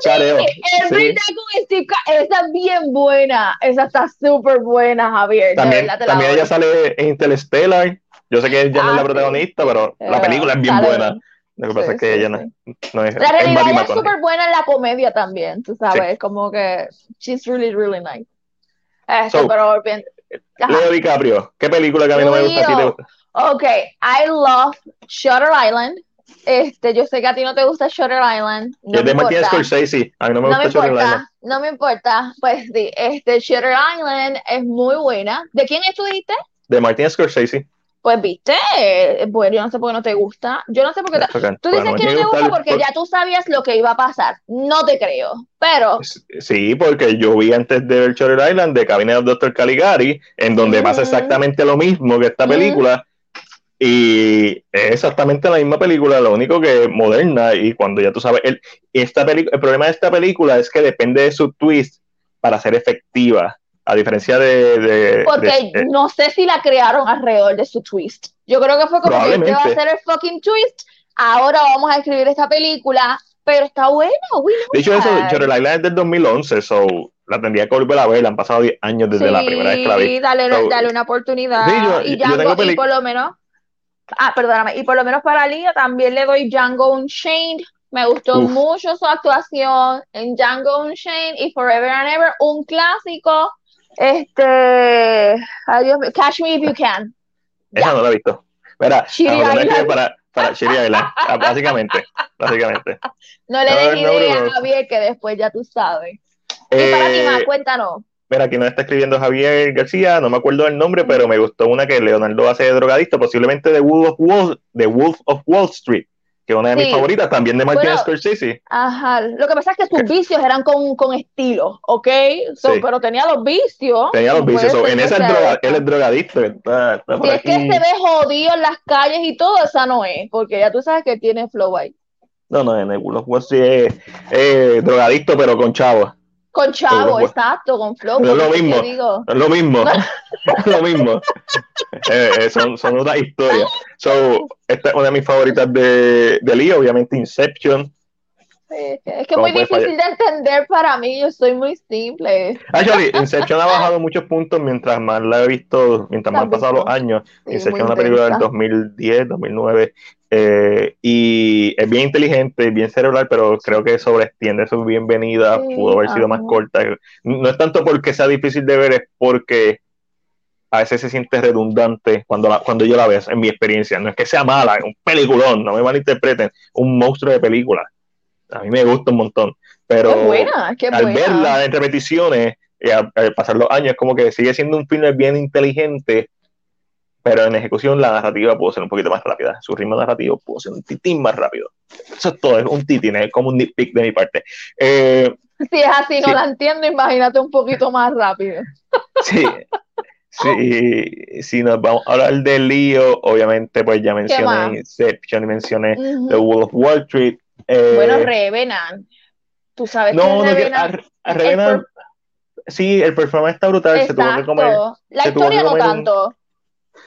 esa es bien buena, esa está súper buena, Javier. También, también ella sale en Interstellar. Yo sé que ella no es la ah, protagonista, pero la película es bien buena. Lo que pasa es que ella no, no, es. La realidad es súper buena en la comedia también, tú sabes, como que she's really, really nice. Esto, pero bien. Leo DiCaprio, ¿qué película que a mí no me gusta? Ok, I love Shutter Island. Este, yo sé que a ti no te gusta Shutter Island. No de Martin. Scorsese. A mí no me No gusta me Shutter Island. importa, no me importa. Pues sí, este Shutter Island es muy buena. ¿De quién es tú dijiste? De Martin Scorsese. Pues viste, eh, bueno, yo no sé por qué no te gusta. Yo no sé por qué te-. Tú dices que no te gusta porque ya tú sabías lo que iba a pasar. No te creo. Pero, Sí, porque yo vi antes de ver Shutter Island de Cabinet of Dr. Caligari, en donde pasa exactamente lo mismo que esta película, y es exactamente la misma película, lo único que es moderna, y cuando ya tú sabes, el, esta peli- el problema de esta película es que depende de su twist para ser efectiva, a diferencia de... de- porque de- eh, no sé si la crearon alrededor de su twist. Yo creo que fue como que este va a ser el fucking twist. Ahora vamos a escribir esta película, pero está buena, de hecho, eso, Island es del 2011, so la tendría que volver a ver, han pasado 10 años desde la primera vez que la vi. Sí, dale, So, dale una oportunidad. Sí, yo- y yo Django, tengo y peli- por lo menos, ah, perdóname, y por lo menos para Lía también le doy Django Unchained. Me gustó Uf. mucho su actuación en Django Unchained y Forever and Ever, un clásico. Este, mío, Catch Me If You Can. Esa Ya. no la he visto. Mira, la para, para Island, ah, básicamente, básicamente. No le No, des no, idea bro. a Javier que después ya tú sabes. Y para ti, Eh, más, cuéntanos. mira, aquí nos está escribiendo Javier García, no me acuerdo el nombre, pero me gustó una que Leonardo hace de drogadicto, posiblemente de Wolf of Wall, de Wolf of Wall Street, que es una de mis Sí. favoritas, también de Martin Bueno, Scorsese. Ajá, lo que pasa es que sus vicios eran con, con estilo, ¿ok? So, Sí. Pero tenía los vicios. Tenía los vicios, so, en esa es sea droga, él es drogadicto, está, Si es que se ve jodido en las calles y todo, esa no es, porque ya tú sabes que tiene flow ahí. No, no, en el Street es, es drogadicto, pero con chavos. Con chavo, exacto, con flow. No es lo mismo. digo, Es lo mismo, es lo mismo. Eh, eh, son, son otras historias. So, esta es una de mis favoritas de, de Lee, obviamente Inception. Es que es que es ¿Cómo muy difícil de entender para mí, yo soy muy simple. Actually, Inception ha bajado muchos puntos mientras más la he visto, mientras más han pasado los años. Sí, Inception es una película del intensa. 2010, 2009, eh, y es bien inteligente, bien cerebral, pero creo que sobreextiende su bienvenida, Sí, pudo haber sido más corta. No es tanto porque sea difícil de ver, es porque a veces se siente redundante cuando, la- cuando yo la veo, en mi experiencia. No es que sea mala, es un peliculón, no me malinterpreten, un monstruo de película. A mí me gusta un montón, pero Es buena, es al buena. verla en repeticiones y al, al pasar los años, como que sigue siendo un filme bien inteligente, pero en ejecución la narrativa pudo ser un poquito más rápida. Su ritmo narrativo pudo ser un titín más rápido. Eso es todo, es un titín, es como un nitpick de mi parte. Eh, Si es así, no Sí. la entiendo, imagínate un poquito más rápido. sí, sí, si nos vamos a hablar de lío, obviamente, pues ya mencioné? Inception y mencioné Ujú. The Wolf of Wall Street. Eh, Bueno, Revenant. Tú sabes que no, no, que- Revenant. a, a Revenant, sí, el performance está brutal, se tuvo que comer. La historia no comer un- tanto,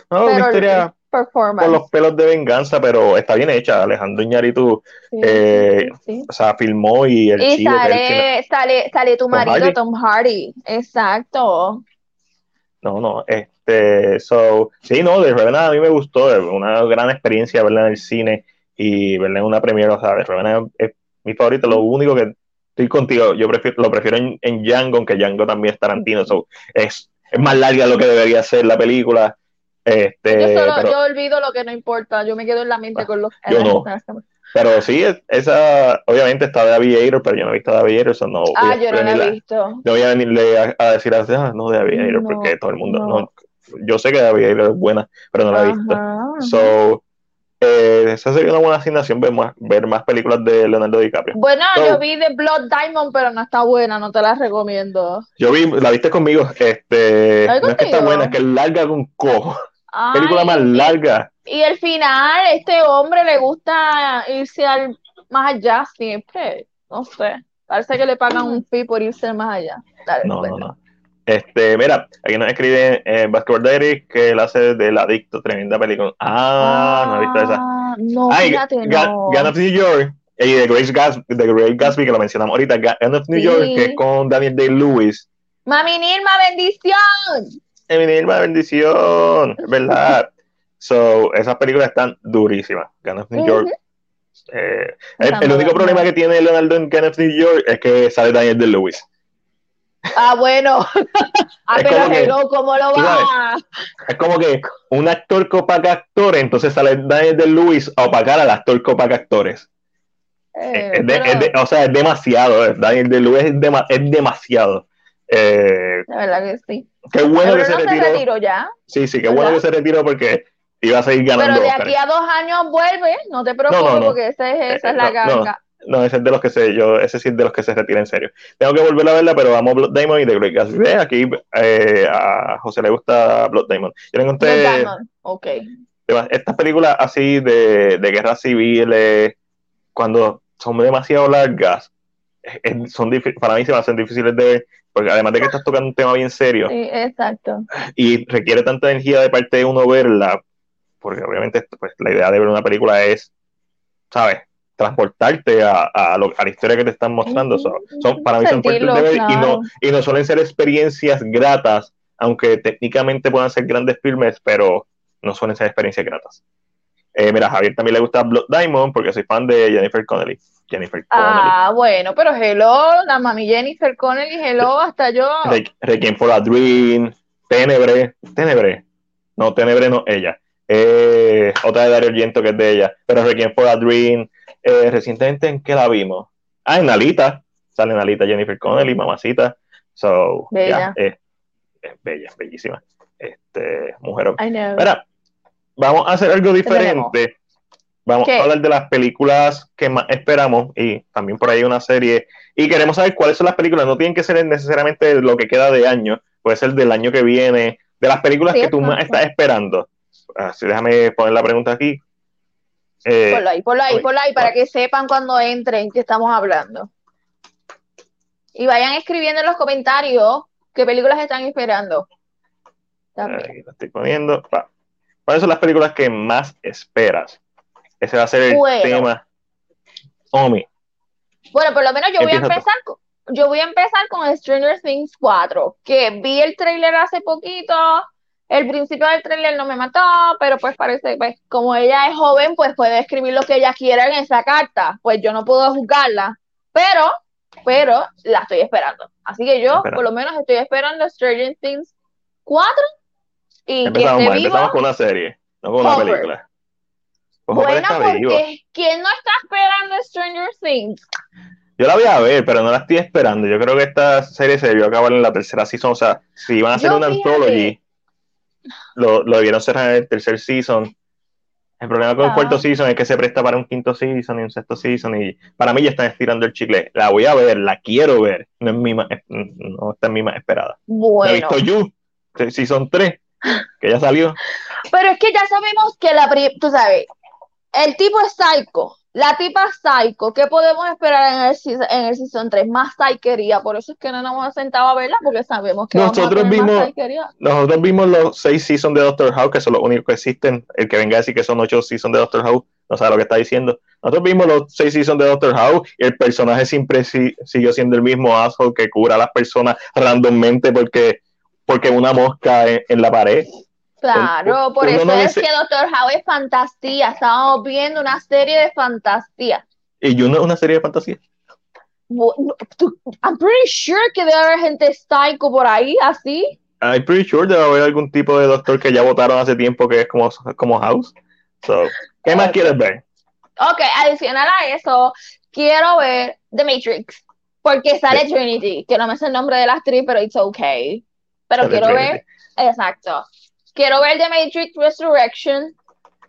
No, el historia por los pelos de venganza, pero está bien hecha. Alejandro Iñárritu, Sí, eh, sí, o sea, filmó y el Y que sale, sale, sale tu Tom marido, Hardy. Tom Hardy. Exacto. No, no, este, so, sí, no, de Revenant a mí me gustó, una gran experiencia verla en el cine y verla en una premiere, o sea, de Revenant es mi favorito, lo único que estoy contigo, yo prefiero, lo prefiero en, en Django, aunque Django también es Tarantino, so, es, es más larga de lo que debería ser la película, este, Yo solo, pero, yo olvido lo que no importa, yo me quedo en la mente Ah, con los yo no. pero sí, es- esa, obviamente está de Aviator, pero yo no he visto de Aviator, so no Ah, a yo no la he visto. no voy a venirle a, a decir así, ah, no de Aviator, No, porque todo el mundo, no. no, yo sé que de Aviator es buena, pero no la he visto. Ajá. So, eh, esa sería una buena asignación ver más, ver más películas de Leonardo DiCaprio. Bueno, So- yo vi The Blood Diamond, pero no está buena, no te la recomiendo. Yo vi, la viste conmigo, este, ¿La vi no es que está buena, es que es larga con cojo. Ay, Película más larga. Y el final, este hombre le gusta irse al más allá siempre. No sé. Parece que le pagan un fee por irse más allá. Dale, No, no, no. Este, mira, aquí nos escribe eh, Basketball Diary que él hace del adicto, tremenda película. Ah, no he visto esa. Ah, no, Ay, fíjate, Ga- no. Gun of New York y The Great Gatsby, The Great Gatsby, que lo mencionamos ahorita, Gun of New Sí. York, que es con Daniel Day-Lewis. Mami Nirma, bendición. Eminirma, bendición, es verdad. So, esas películas están durísimas. Gun of New York. eh, el, el único problema que tiene Leonardo en Gun of New York es que sale Daniel de Lewis. Ah, bueno. ah, Es pero que- hello, ¿cómo lo tú vas sabes, a...? Es como que un actor que opaca actores, entonces sale Daniel de Lewis a opacar al actor que opaca actores. Eh, Es de- pero- es de- o sea, es demasiado. eh. Daniel de Lewis es, dema- es demasiado. Eh, De verdad que sí. qué bueno Pero que no se se retiró. retiró ya. Sí, sí, qué bueno que se retiró porque iba a seguir ganando. Pero de aquí a dos años vuelve, no te preocupes, No, no, no. porque esa es, esa es la Eh, no, no. ganga. No, ese es de los que se, yo, ese sí es de los que se retira en serio. Tengo que volver a verla, pero amo Blood Diamond y The Great Gatsby. Aquí eh, a José le gusta Blood Diamond. Yo le Blood encontré Diamond. Ok. estas películas así de, de guerras civiles, cuando son demasiado largas, es- son para mí se me hacen difíciles de ver, porque además de que estás tocando un tema bien serio Sí, exacto. y requiere tanta energía de parte de uno verla, porque obviamente pues, la idea de ver una película es, ¿sabes? Transportarte a, a, lo- a la historia que te están mostrando. So, son, para mí son Sentirlo, de ver y, no, y no suelen ser experiencias gratas, aunque técnicamente puedan ser grandes filmes, pero no suelen ser experiencias gratas. Eh, mira, a Javier también le gusta Blood Diamond porque soy fan de Jennifer Connelly. Jennifer Connelly. Ah, bueno, pero hello, la mami Jennifer Connelly, hello, hasta yo. Re- Requiem for a Dream, Tenebre, Tenebre, no, Tenebre no, ella. Eh, otra de Dario Argento que es de ella, pero Requiem for a Dream, eh, recientemente en qué la vimos? Ah, en Alita, sale en Alita Jennifer Connelly, mamacita, so, Bella. eh, es bella, es bellísima, este, mujer. I know. Mira, vamos a hacer algo diferente. Vamos ¿Qué? a hablar de las películas que más esperamos y también por ahí una serie. Y queremos saber cuáles son las películas. No tienen que ser necesariamente lo que queda de año, puede ser del año que viene, de las películas Sí, que tú más estás esperando. Así déjame poner la pregunta aquí. Eh, Ponlo ahí, ponlo ahí, ponlo ahí, para que sepan cuando entren que estamos hablando. Y vayan escribiendo en los comentarios qué películas están esperando. Aquí lo estoy poniendo. Va. ¿Cuáles son las películas que más esperas? Ese va a ser el Bueno. tema. Omi. Bueno, por lo menos yo voy a tú. empezar con, yo voy a empezar con Stranger Things 4, que vi el tráiler hace poquito. El principio del tráiler no me mató, pero pues parece, pues, como ella es joven, pues puede escribir lo que ella quiera en esa carta. Pues yo no puedo juzgarla, pero, pero la estoy esperando. Así que yo, por lo menos, estoy esperando Stranger Things 4 y que Empezamos esté mal, vivo. empezamos con una serie, no con una película. Pues vivo. porque ¿quién no está esperando Stranger Things? Yo la voy a ver, pero no la estoy esperando. Yo creo que esta serie se debió acabar en la tercera season. O sea, si iban a hacer Yo, una fíjate. anthology, lo, lo debieron cerrar en el tercer season. El problema con el Ah. cuarto season es que se presta para un quinto season y un sexto season. Y para mí ya están estirando el chicle. La voy a ver, la quiero ver. No, es mi más, no está en mi más esperada. No he Bueno. visto You, season 3, que ya salió. Pero es que ya sabemos que la, tú sabes, el tipo es psycho, la tipa psycho, ¿qué podemos esperar en el, season- en el season 3? Más psychería, por eso es que no nos hemos sentado a verla, porque sabemos que vamos a Nosotros tener más vimos- psychería. Nosotros vimos los seis seasons de Doctor House, que son los únicos que existen. El que venga a decir que son ocho seasons de Doctor House, no sabe lo que está diciendo. Nosotros vimos los seis seasons de Doctor House y el personaje siempre si- siguió siendo el mismo asshole que cura a las personas randommente porque, porque una mosca en, en la pared. Claro, por eso no es dice- que Doctor House es fantasía, estábamos viendo una serie de fantasía. Y yo no es una serie de fantasía. I'm pretty sure que debe haber gente psycho por ahí, así. I'm pretty sure debe haber algún tipo de doctor que ya votaron hace tiempo que es como, como House. So, ¿Qué más quieres ver? Ok, adicional a eso, quiero ver The Matrix, porque sale Trinity, que no me sé el nombre de la actriz, pero it's okay. Pero Sale quiero Trinity. ver, exacto, quiero ver The Matrix Resurrection.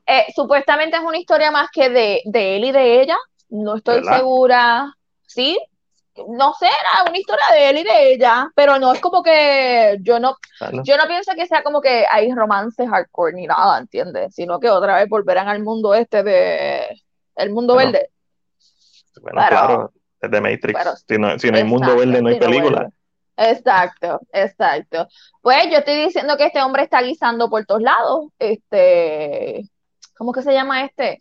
Eh, supuestamente es una historia más que de, de él y de ella, no estoy ¿Verdad? segura. ¿Sí? No sé, era una historia de él y de ella, pero no es como que yo no, yo no pienso que sea como que hay romance hardcore ni nada, ¿entiendes? Sino que otra vez volverán al mundo este de el mundo Bueno, verde. Bueno, Pero- claro, es de Matrix. pero- si no, si no hay mundo verde, no hay película. verde. Exacto, exacto. Pues yo estoy diciendo que este hombre está guisando por todos lados. Este, ¿cómo que se llama este?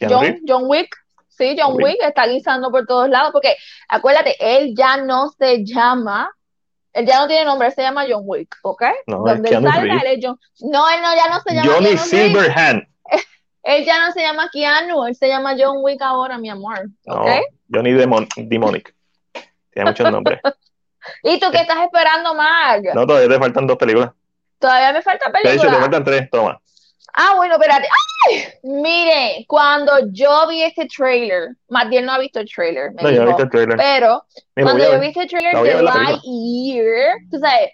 John. John Wick. Sí, John Wick. Está guisando por todos lados, porque acuérdate, él ya no se llama, él ya no tiene nombre, él se llama John Wick, ¿ok? No, Donde él salga, él es John. No, él no, ya no se llama Johnny Keanu. Silverhand. Él ya no se llama Keanu, él se llama John Wick ahora, mi amor, No. Johnny Demon Demonic. Tiene muchos nombres. ¿Y tú qué estás esperando, Mag? No, todavía te faltan dos películas. Todavía me falta De hecho, te faltan tres, toma. Ah, bueno, espérate. ¡Ay! Mire, cuando yo vi este trailer, Matiel no ha visto el trailer, me No, yo no he dijo, visto el trailer. pero cuando yo vi este trailer La de. Lightyear, tú sabes,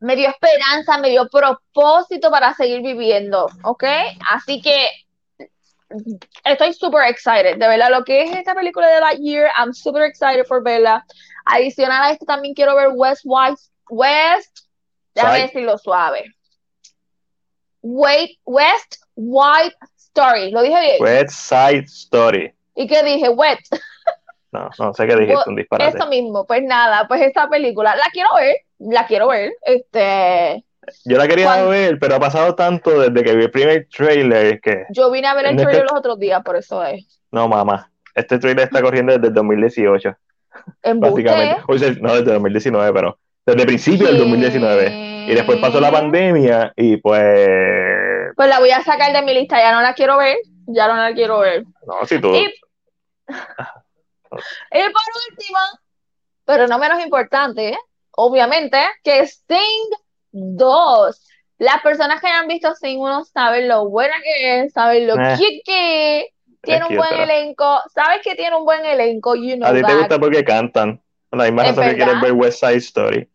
me dio esperanza, me dio propósito para seguir viviendo, ¿ok? Así que estoy super excited, de verdad, lo que es esta película de Lightyear, I'm super excited por verla. Adicional a esto también quiero ver West White, West, déjame Side. decirlo suave. Wait, West White Story, lo dije bien. West Side Story. ¿Y qué dije? Wet. No, no sé qué dijiste, un disparate. Eso mismo, pues nada, pues esta película la quiero ver, la quiero ver. Este, Yo la quería Cuando- ver, pero ha pasado tanto desde que vi el primer trailer que. yo vine a ver el No es trailer los otros días, por eso es. No, mamá. Este trailer está corriendo desde el 2018, Embuste. Básicamente. O sea, no, desde 2019, pero desde el principio del 2019. Y después pasó la pandemia y pues. Pues la voy a sacar de mi lista, ya no la quiero ver, ya no la quiero ver. No, si tú. Y, y por último, pero no menos importante, obviamente, que Sting 2. Las personas que hayan visto Sting 1 saben lo buena que es, saben lo Eh. que es, tiene un buen elenco, sabes que tiene un buen elenco, you know A ti te gusta porque cantan. La razón que quieres ver West Side Story.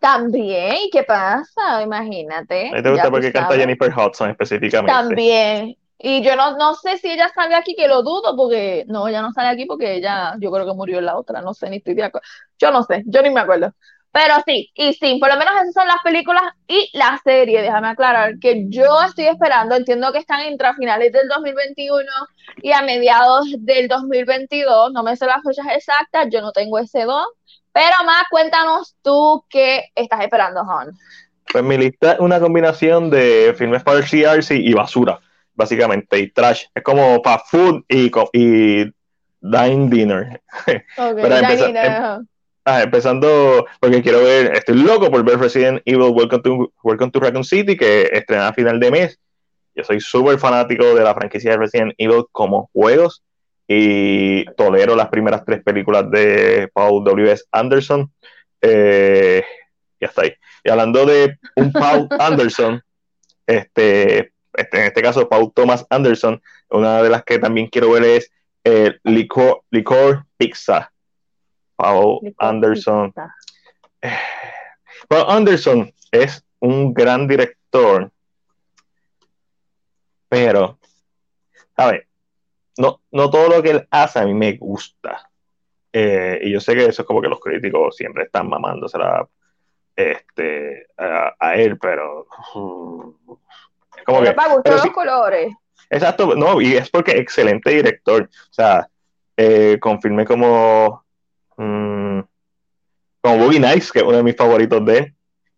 También, ¿y qué pasa? Imagínate. A ti te gusta porque canta. Jennifer Hudson específicamente. También. Y yo no, no sé si ella sale aquí, que lo dudo, porque no, ella no sale aquí porque ella, yo creo que murió en la otra, no sé, ni estoy de acuerdo. Yo no sé, yo ni me acuerdo. Pero sí, y sí, por lo menos esas son las películas y la serie, déjame aclarar, que yo estoy esperando, entiendo que están entre finales del 2021 y a mediados del 2022, no me sé las fechas exactas, yo no tengo ese don, pero más cuéntanos tú qué estás esperando, Hon. Pues mi lista es una combinación de filmes para artsy y basura, básicamente, y trash. Es como fast food y, y dine dinner. Ok, Pero empeza- Janine, em-. Ah, empezando porque quiero ver, estoy loco por ver Resident Evil Welcome to, Welcome to Raccoon City, que estrena a final de mes. Yo soy súper fanático de la franquicia de Resident Evil como juegos y tolero las primeras tres películas de Paul W.S. Anderson. Eh, ya está ahí. Y hablando de un Paul Anderson, este, este, en este caso Paul Thomas Anderson, una de las que también quiero ver es eh, Licor, Licor Pizza. Paul Anderson. Paul Anderson es un gran director, pero, ¿sabes? No, no todo lo que él hace a mí me gusta. Eh, y yo sé que eso es como que los críticos siempre están mamándosela este, a, a él, pero uh, es como Pero que, para gustar los sí. colores. exacto, no, y es porque excelente director. O sea, eh, confirmé como, mm, como Boogie Nights, que es uno de mis favoritos de él.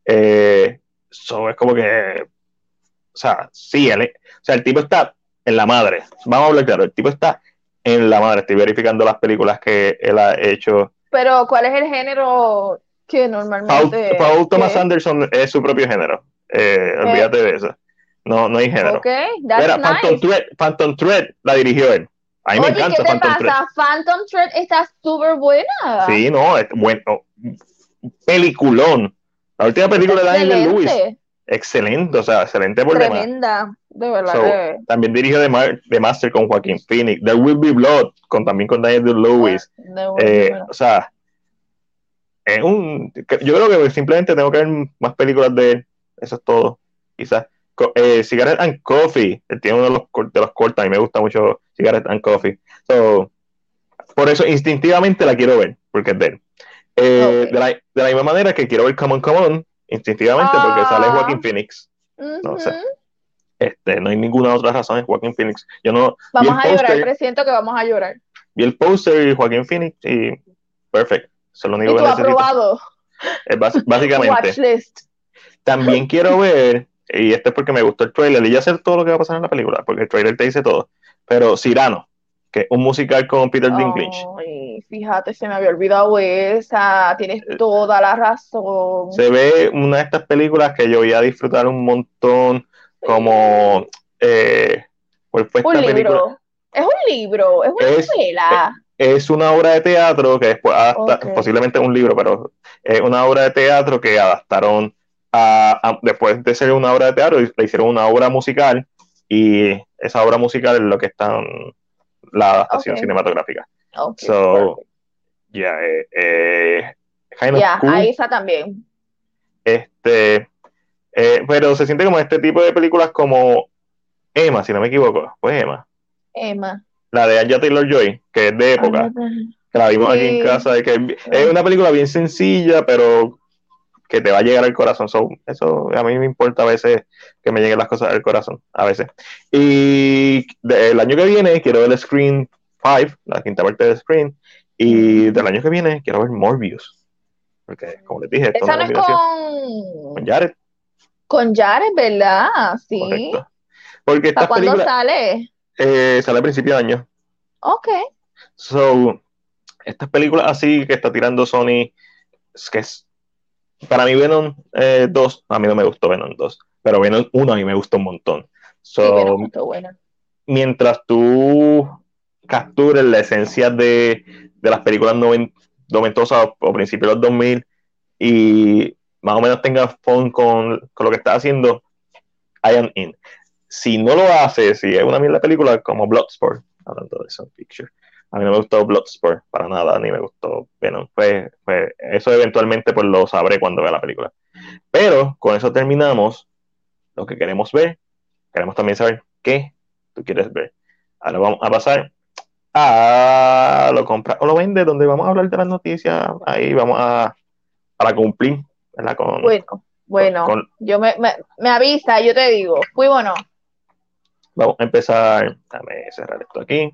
Eh, so, es como que, o sea, sí, él, o sea, el tipo está en la madre. Vamos a hablar claro, el tipo está en la madre. Estoy verificando las películas que él ha hecho. Pero, ¿cuál es el género que normalmente Paul Thomas Anderson es su propio género. Eh, olvídate de eso. No, no hay género. Ok, that's Mira, Phantom. Thread, Phantom Thread la dirigió él. A mí me Oye, encanta ¿qué te Phantom Thread. pasa? Phantom Thread está súper buena. Sí, no, es bueno. Peliculón. La última película de Daniel Lewis. Excelente, o sea, excelente por tremenda, de verdad. So, También dirigió The, Master con Joaquín Phoenix. There Will Be Blood, con, también con Daniel Lewis. buena, Eh, o sea, es un. Yo creo que simplemente tengo que ver más películas de él. Eso es todo. Quizás. Eh, Cigarette and Coffee. Él tiene uno de los, de los cortos. A mí me gusta mucho Cigarette and Coffee. So, por eso instintivamente la quiero ver, porque es de él. Eh, de, la, de la misma manera que quiero ver Come On, Come On, instintivamente, porque Ah. sale Joaquín Phoenix. no sé. Este, no hay ninguna otra razón, es Joaquín Phoenix. Yo no Vamos a llorar, póster, presiento que vamos a llorar. vi el póster y Joaquín Phoenix y perfecto. Eso es lo único Y que necesito. aprobado. Es básicamente. Watchlist. También quiero ver, y esto es porque me gustó el trailer, y ya sé todo lo que va a pasar en la película, porque el trailer te dice todo. Pero Cyrano, que es un musical con Peter Dinklage, Ay, fíjate, se me había olvidado esa. Tienes toda la razón. se ve una de estas películas que yo voy a disfrutar un montón, como. Eh, ¿cuál fue Un película? libro. Es un libro, es una Es- novela. es una obra de teatro que después adapta, Ok. posiblemente un libro, pero es una obra de teatro que adaptaron a, a- después de ser una obra de teatro, le hicieron una obra musical y esa obra musical es lo que está en la adaptación cinematográfica. Ok, So. Ya, eh, eh, kind of Ya, cool. ahí está también. Este, eh, pero se siente como este tipo de películas como Emma, si no me equivoco, pues Emma, Emma. la de Anya Taylor Joy, que es de época, que la vimos aquí en casa, que es una película bien sencilla, pero que te va a llegar al corazón. So, eso a mí me importa a veces que me lleguen las cosas al corazón, a veces. Y de- el año que viene quiero ver Screen 5, la quinta parte de Screen, y del año que viene quiero ver Morbius. Porque, como les dije, esto Esa es no es con, con Jared, con Jared, ¿verdad? Sí. correcto. Porque ¿Para estas cuándo sale? eh, sale a principio de año. Ok. So, estas películas así que está tirando Sony, es que es, para mí Venom eh, 2, a mí no me gustó Venom 2, pero Venom 1 a mí me gustó un montón. So, buena. mientras tú captures la esencia de, de las películas noven- noventosas o principios de los 2000 y más o menos tengas fun con, con lo que estás haciendo, I am in. Si no lo haces, si es una mierda película como Bloodsport, hablando de Sound Picture, a mí no me gustó Bloodsport para nada, ni me gustó Venom. Pues, pues eso eventualmente pues lo sabré cuando vea la película. Pero con eso terminamos lo que queremos ver. Queremos también saber qué tú quieres ver. Ahora vamos a pasar a lo compra o lo vende, donde vamos a hablar de las noticias. Ahí vamos a para cumplir, ¿verdad? Con, Bueno, bueno. con- Yo me, me, me avisa, yo te digo. Fui o no. vamos a empezar. Déjame cerrar esto aquí.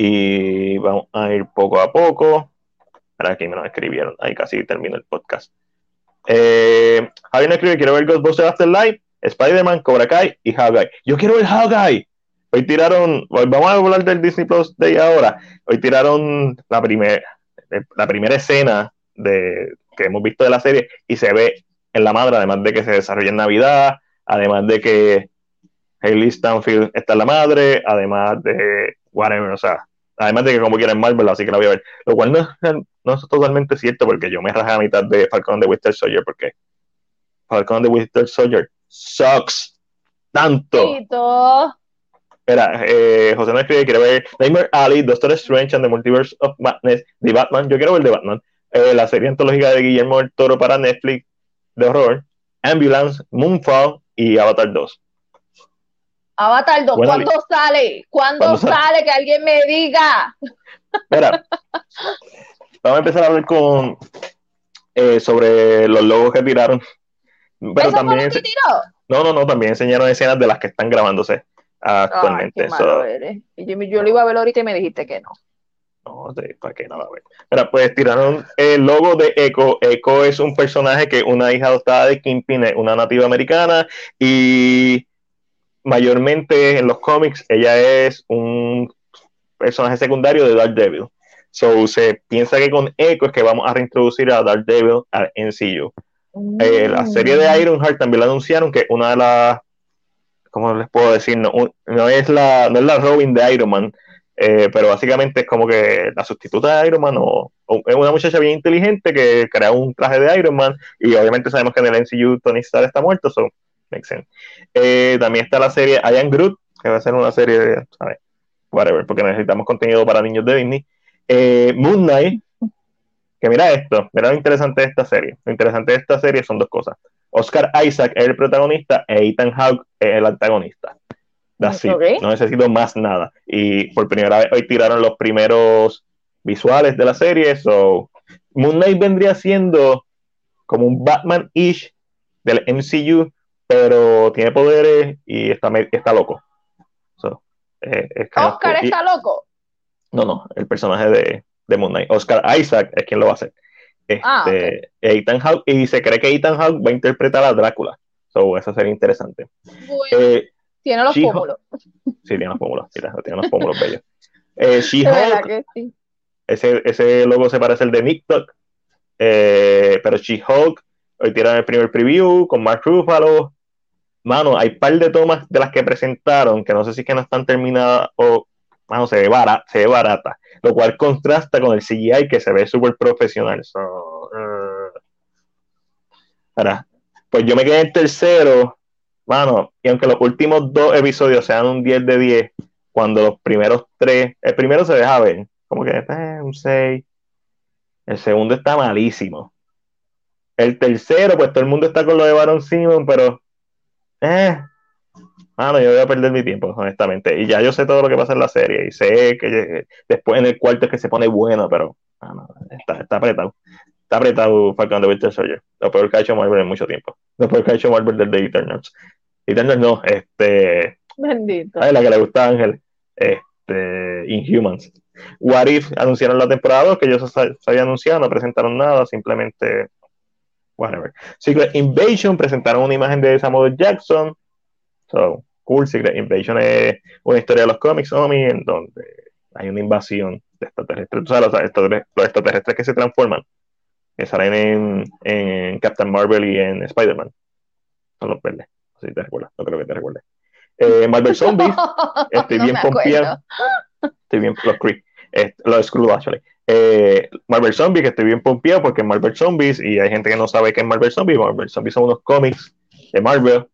Y vamos a ir poco a poco. Para aquí me lo escribieron. Ahí casi termino el podcast. Eh, Javier escribe: Quiero ver Ghostbusters Afterlife, Spider-Man, Cobra Kai y Hawkeye. Yo quiero ver Hawkeye. Hoy tiraron, vamos a hablar del Disney Plus de ahora. Hoy tiraron la, primer, la primera escena de, que hemos visto de la serie y se ve en la madre, además de que se desarrolla en Navidad, además de que Hailey Stanfield está en la madre, además de whatever, o sea, además de que como quieren Marvel, así que la voy a ver. Lo cual no, es- no es totalmente cierto porque yo me rajé a mitad de Falcon de Winter Soldier porque Falcon de Winter Soldier sucks tanto. Espera, eh, José no escribe, quiere ver Nightmare Alley, Doctor Strange and the Multiverse of Madness, The Batman, yo quiero ver The Batman, eh, la serie antológica de Guillermo del Toro para Netflix de horror, Ambulance, Moonfall y Avatar 2. Avatar 2, Bueno, ¿cuándo sale? ¿Cuándo ¿Cuándo sale? sale? Que alguien me diga. Espera, vamos a empezar a hablar con eh, sobre los logos que tiraron. Pero ¿Eso fue también, lo que ense- tiró? no, no, no, también enseñaron escenas de las que están grabándose Ay, actualmente. qué So, eres. Yo, yo lo iba a ver ahorita y me dijiste que no. No, para que nada, ver. Mira, pues tiraron el logo de Echo. Echo es un personaje que una hija adoptada de Kingpin, una nativa americana y mayormente en los cómics ella es un personaje secundario de Daredevil. So se piensa que con Echo es que vamos a reintroducir a Daredevil al MCU. Eh, la serie Mm. de Ironheart también la anunciaron que una de las ¿cómo les puedo decir? No, es la no es la Robin de Iron Man, eh, pero básicamente es como que la sustituta de Iron Man o, o es una muchacha bien inteligente que crea un traje de Iron Man y obviamente sabemos que en el MCU Tony Stark está muerto, so makes sense. Eh, también está la serie I Am Groot, que va a ser una serie de, ¿sabes? Whatever, porque necesitamos contenido para niños de Disney. Eh, Moon Knight, que mira esto, mira lo interesante de esta serie. Lo interesante de esta serie son dos cosas. Oscar Isaac es el protagonista e Ethan Hawke es el antagonista. That's it. Ok. No necesito más nada. Y por primera vez hoy tiraron los primeros visuales de la serie. So, Moon Knight vendría siendo como un Batman-ish del MCU, pero tiene poderes y está, está loco. So, eh, es kind of Oscar. Y- está loco. no, no, el personaje de, de Moon Knight. Oscar Isaac es quien lo va a hacer. Este, Ah, Ethan Hawke, y se cree que Ethan Hawke va a interpretar a Drácula. So, eso sería interesante. Bueno, Eh, tiene los pómulos. sí, tiene unos pómulos, tiene, tiene unos pómulos bellos. Eh, She-Hulk, sí. ese, ese logo se parece al de Nick Tuck, eh, pero She-Hulk, hoy tiran el primer preview con Mark Ruffalo. Mano, hay par de tomas de las que presentaron que no sé si es que no están terminadas o mano, se ve, barata, se ve barata, lo cual contrasta con el CGI que se ve súper profesional. So, uh, pues yo me quedé en tercero, mano, y aunque los últimos dos episodios sean un 10 de 10, cuando los primeros tres, el primero se deja ver, como que eh, un 6, el segundo está malísimo. El tercero, pues todo el mundo está con lo de Baron Simon, pero eh, mano, yo voy a perder mi tiempo, honestamente. Y ya yo sé todo lo que pasa en la serie, y sé que después en el cuarto es que se pone bueno, pero está, está apretado está apretado Falcon de Winter Soldier. Lo peor que ha hecho Marvel en mucho tiempo. Lo peor que ha hecho Marvel desde Eternals. Eternals no, este. Bendito. Ay, la que le gusta a Ángel. Este. Inhumans. What If anunciaron la temporada 2, que ellos se, habían anunciado, no presentaron nada, simplemente. Whatever. Secret Invasion presentaron una imagen de Samuel Jackson. So, cool. Secret Invasion es una historia de los cómics, Omi, en donde hay una invasión de extraterrestres. Tú sabes, los extraterrestres que se transforman que salen en, en, Captain Marvel y en Spider-Man. Son los verdes. Si te recuerdas, no creo que te recuerdes. Eh, Marvel Zombies, estoy bien pompeado. Estoy bien, los Cree, eh, los Screw, actually. Eh, Marvel Zombies, que estoy bien pompeado porque Marvel Zombies, y hay gente que no sabe qué es Marvel Zombies. Marvel Zombies son unos cómics de Marvel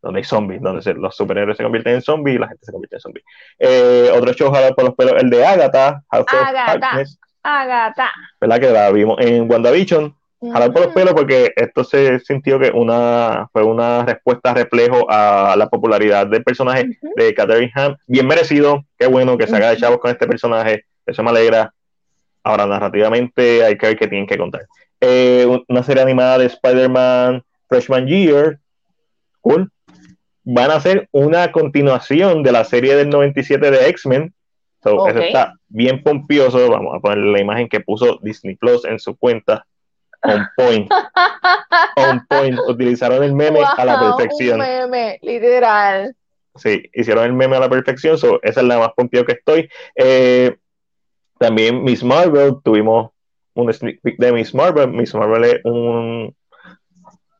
donde hay zombies, donde los superhéroes se convierten en zombies y la gente se convierte en zombies. Eh, otro show jalado por los pelos, el de Agatha, House Agatha. Agatha. ¿Verdad? Que la vimos en WandaVision. Jalar por los pelos porque esto se sintió que una fue una respuesta reflejo a la popularidad del personaje de Catherine Ham. Bien merecido, qué bueno que se haga de chavos con este personaje, eso me alegra. Ahora, narrativamente, hay que ver qué tienen que contar. Eh, una serie animada de Spider-Man Freshman Year, cool. Van a hacer una continuación de la serie del 97 de X-Men, eso está bien pompioso. Vamos a poner la imagen que puso Disney Plus en su cuenta. On point. On point. Utilizaron el meme a la perfección. Un meme, literal. Sí, hicieron el meme a la perfección. esa es la más pompio que estoy. Eh, también Miss Marvel, tuvimos un sneak peek de Miss Marvel. Miss Marvel es un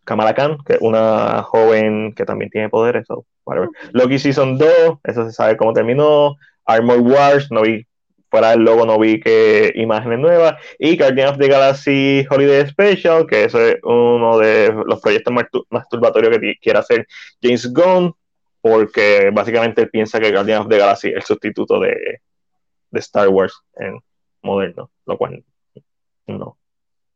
Kamala Khan, que es una joven que también tiene poderes. So, whatever. Loki Season 2, eso se sabe cómo terminó. Armor Wars, no vi, fuera del logo no vi que imágenes nuevas, y Guardian of the Galaxy Holiday Special, que es uno de los proyectos masturbatorios que quiere hacer James Gunn, porque básicamente él piensa que Guardian of the Galaxy es el sustituto de, de Star Wars en moderno, lo cual no.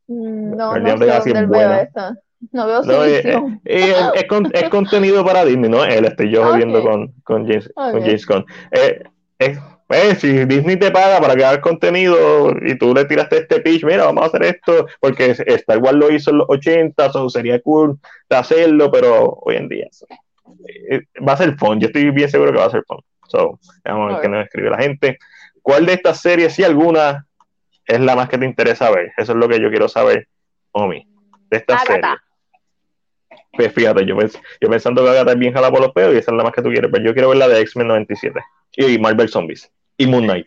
Mm, no, no sé dónde veo esto. No veo no, eh, eh, es, es, es, contenido para Disney, ¿no? Él estoy yo okay. viendo con, con, James, okay. con James Gunn. Eh, pues, si Disney te paga para crear contenido y tú le tiraste este pitch, mira, vamos a hacer esto, porque Star Wars lo hizo en los 80, o sería cool de hacerlo, pero hoy en día eh, va a ser fun. Yo estoy bien seguro que va a ser fun. So, vamos a ver qué nos escribe la gente. ¿Cuál de estas series, si alguna, es la más que te interesa ver? Eso es lo que yo quiero saber, Omi, de esta serie. Pues fíjate, yo, yo pensando que Agatha es bien jala por los pedos y esa es la más que tú quieres, pero yo quiero ver la de X-Men 97 y Marvel Zombies y Moon Knight.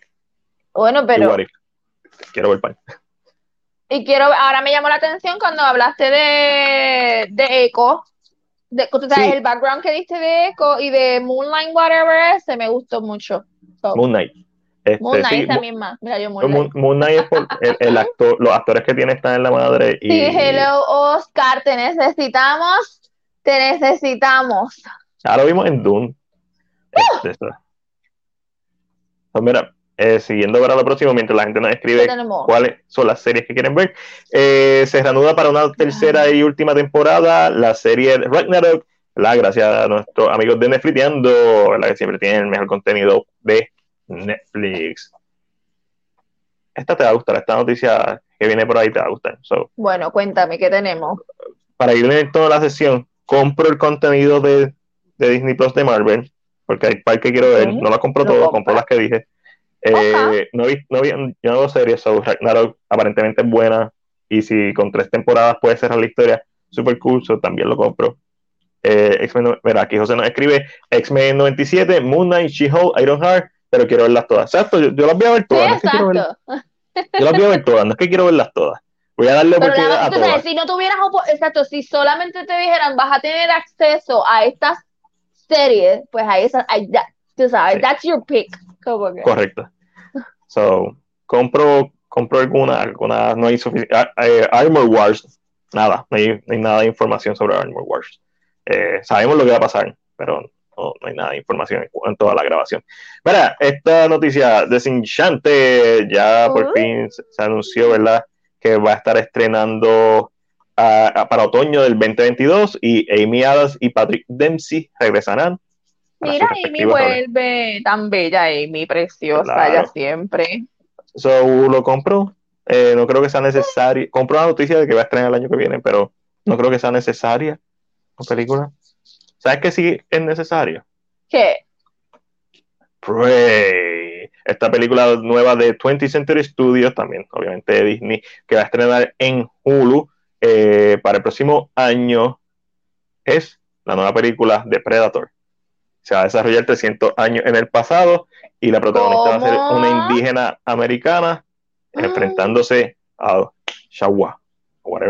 Bueno, pero. Quiero ver pan. Y quiero, ahora me llamó la atención cuando hablaste de, de Echo, de, tú sabes, el background que diste de Echo y de Moonlight, whatever, se me gustó mucho. Moon Knight. Este, Moon Knight sí, también más. Mira, yo Moon, Moon Knight es por el, el, actor, los actores que tiene están en la madre. Y... Sí, hello Oscar, te necesitamos, te necesitamos. Lo vimos en Dune. ¡Uh! Este, pues mira, eh, siguiendo para lo próximo, mientras la gente nos escribe cuáles son las series que quieren ver, eh, se reanuda para una tercera y última temporada la serie Ragnarok, la gracias a nuestros amigos de Netflix, la que siempre tienen el mejor contenido de Netflix. Esta te va a gustar, esta noticia que viene por ahí te va a gustar. bueno, cuéntame, ¿qué tenemos? Para ir en toda la sesión, compro el contenido de, de Disney Plus de Marvel porque hay par que quiero ver, no las compro todas, compro las que dije. Eh, no vi, no vi, yo no veo series, so Ragnarok aparentemente es buena, y si con tres temporadas puede cerrar la historia, super cool, también lo compro. Eh, X-Men, mira, aquí José nos escribe X-Men 97, Moon Knight, She-Hulk, Ironheart, pero quiero verlas todas. Exacto, yo, las voy a ver todas. Sí, no es que yo las voy a ver todas, no es que quiero verlas todas. Voy a darle oportunidad a todas. si no tuvieras, exacto, si solamente te dijeran vas a tener acceso a estas series, pues ahí, ahí tú sabes, that's your pick. Correcto. So, compro, compro alguna, alguna, no hay suficiente. eh, Armor Wars, nada, no hay, no hay nada de información sobre Armor Wars. Eh, sabemos lo que va a pasar, pero no, no hay nada de información en cuanto a la grabación. Mira, esta noticia desenchante ya por Uy. fin se, se anunció, ¿verdad? Que va a estar estrenando ah, ah, para otoño del 2022 y Amy Adams y Patrick Dempsey regresarán. Mira, Amy vuelve tan bella, Amy, preciosa, Claro. ella siempre. So, lo compro. Eh, no creo que sea necesario. Compro la noticia de que va a estrenar el año que viene, pero no creo que sea necesaria la película. ¿Sabes que sí es necesario? ¿Qué? Prey. Esta película nueva de 20th Century Studios, también obviamente de Disney, que va a estrenar en Hulu eh, para el próximo año, es la nueva película de Predator. Se va a desarrollar 300 años en el pasado y la protagonista va a ser una indígena americana enfrentándose a Shawa.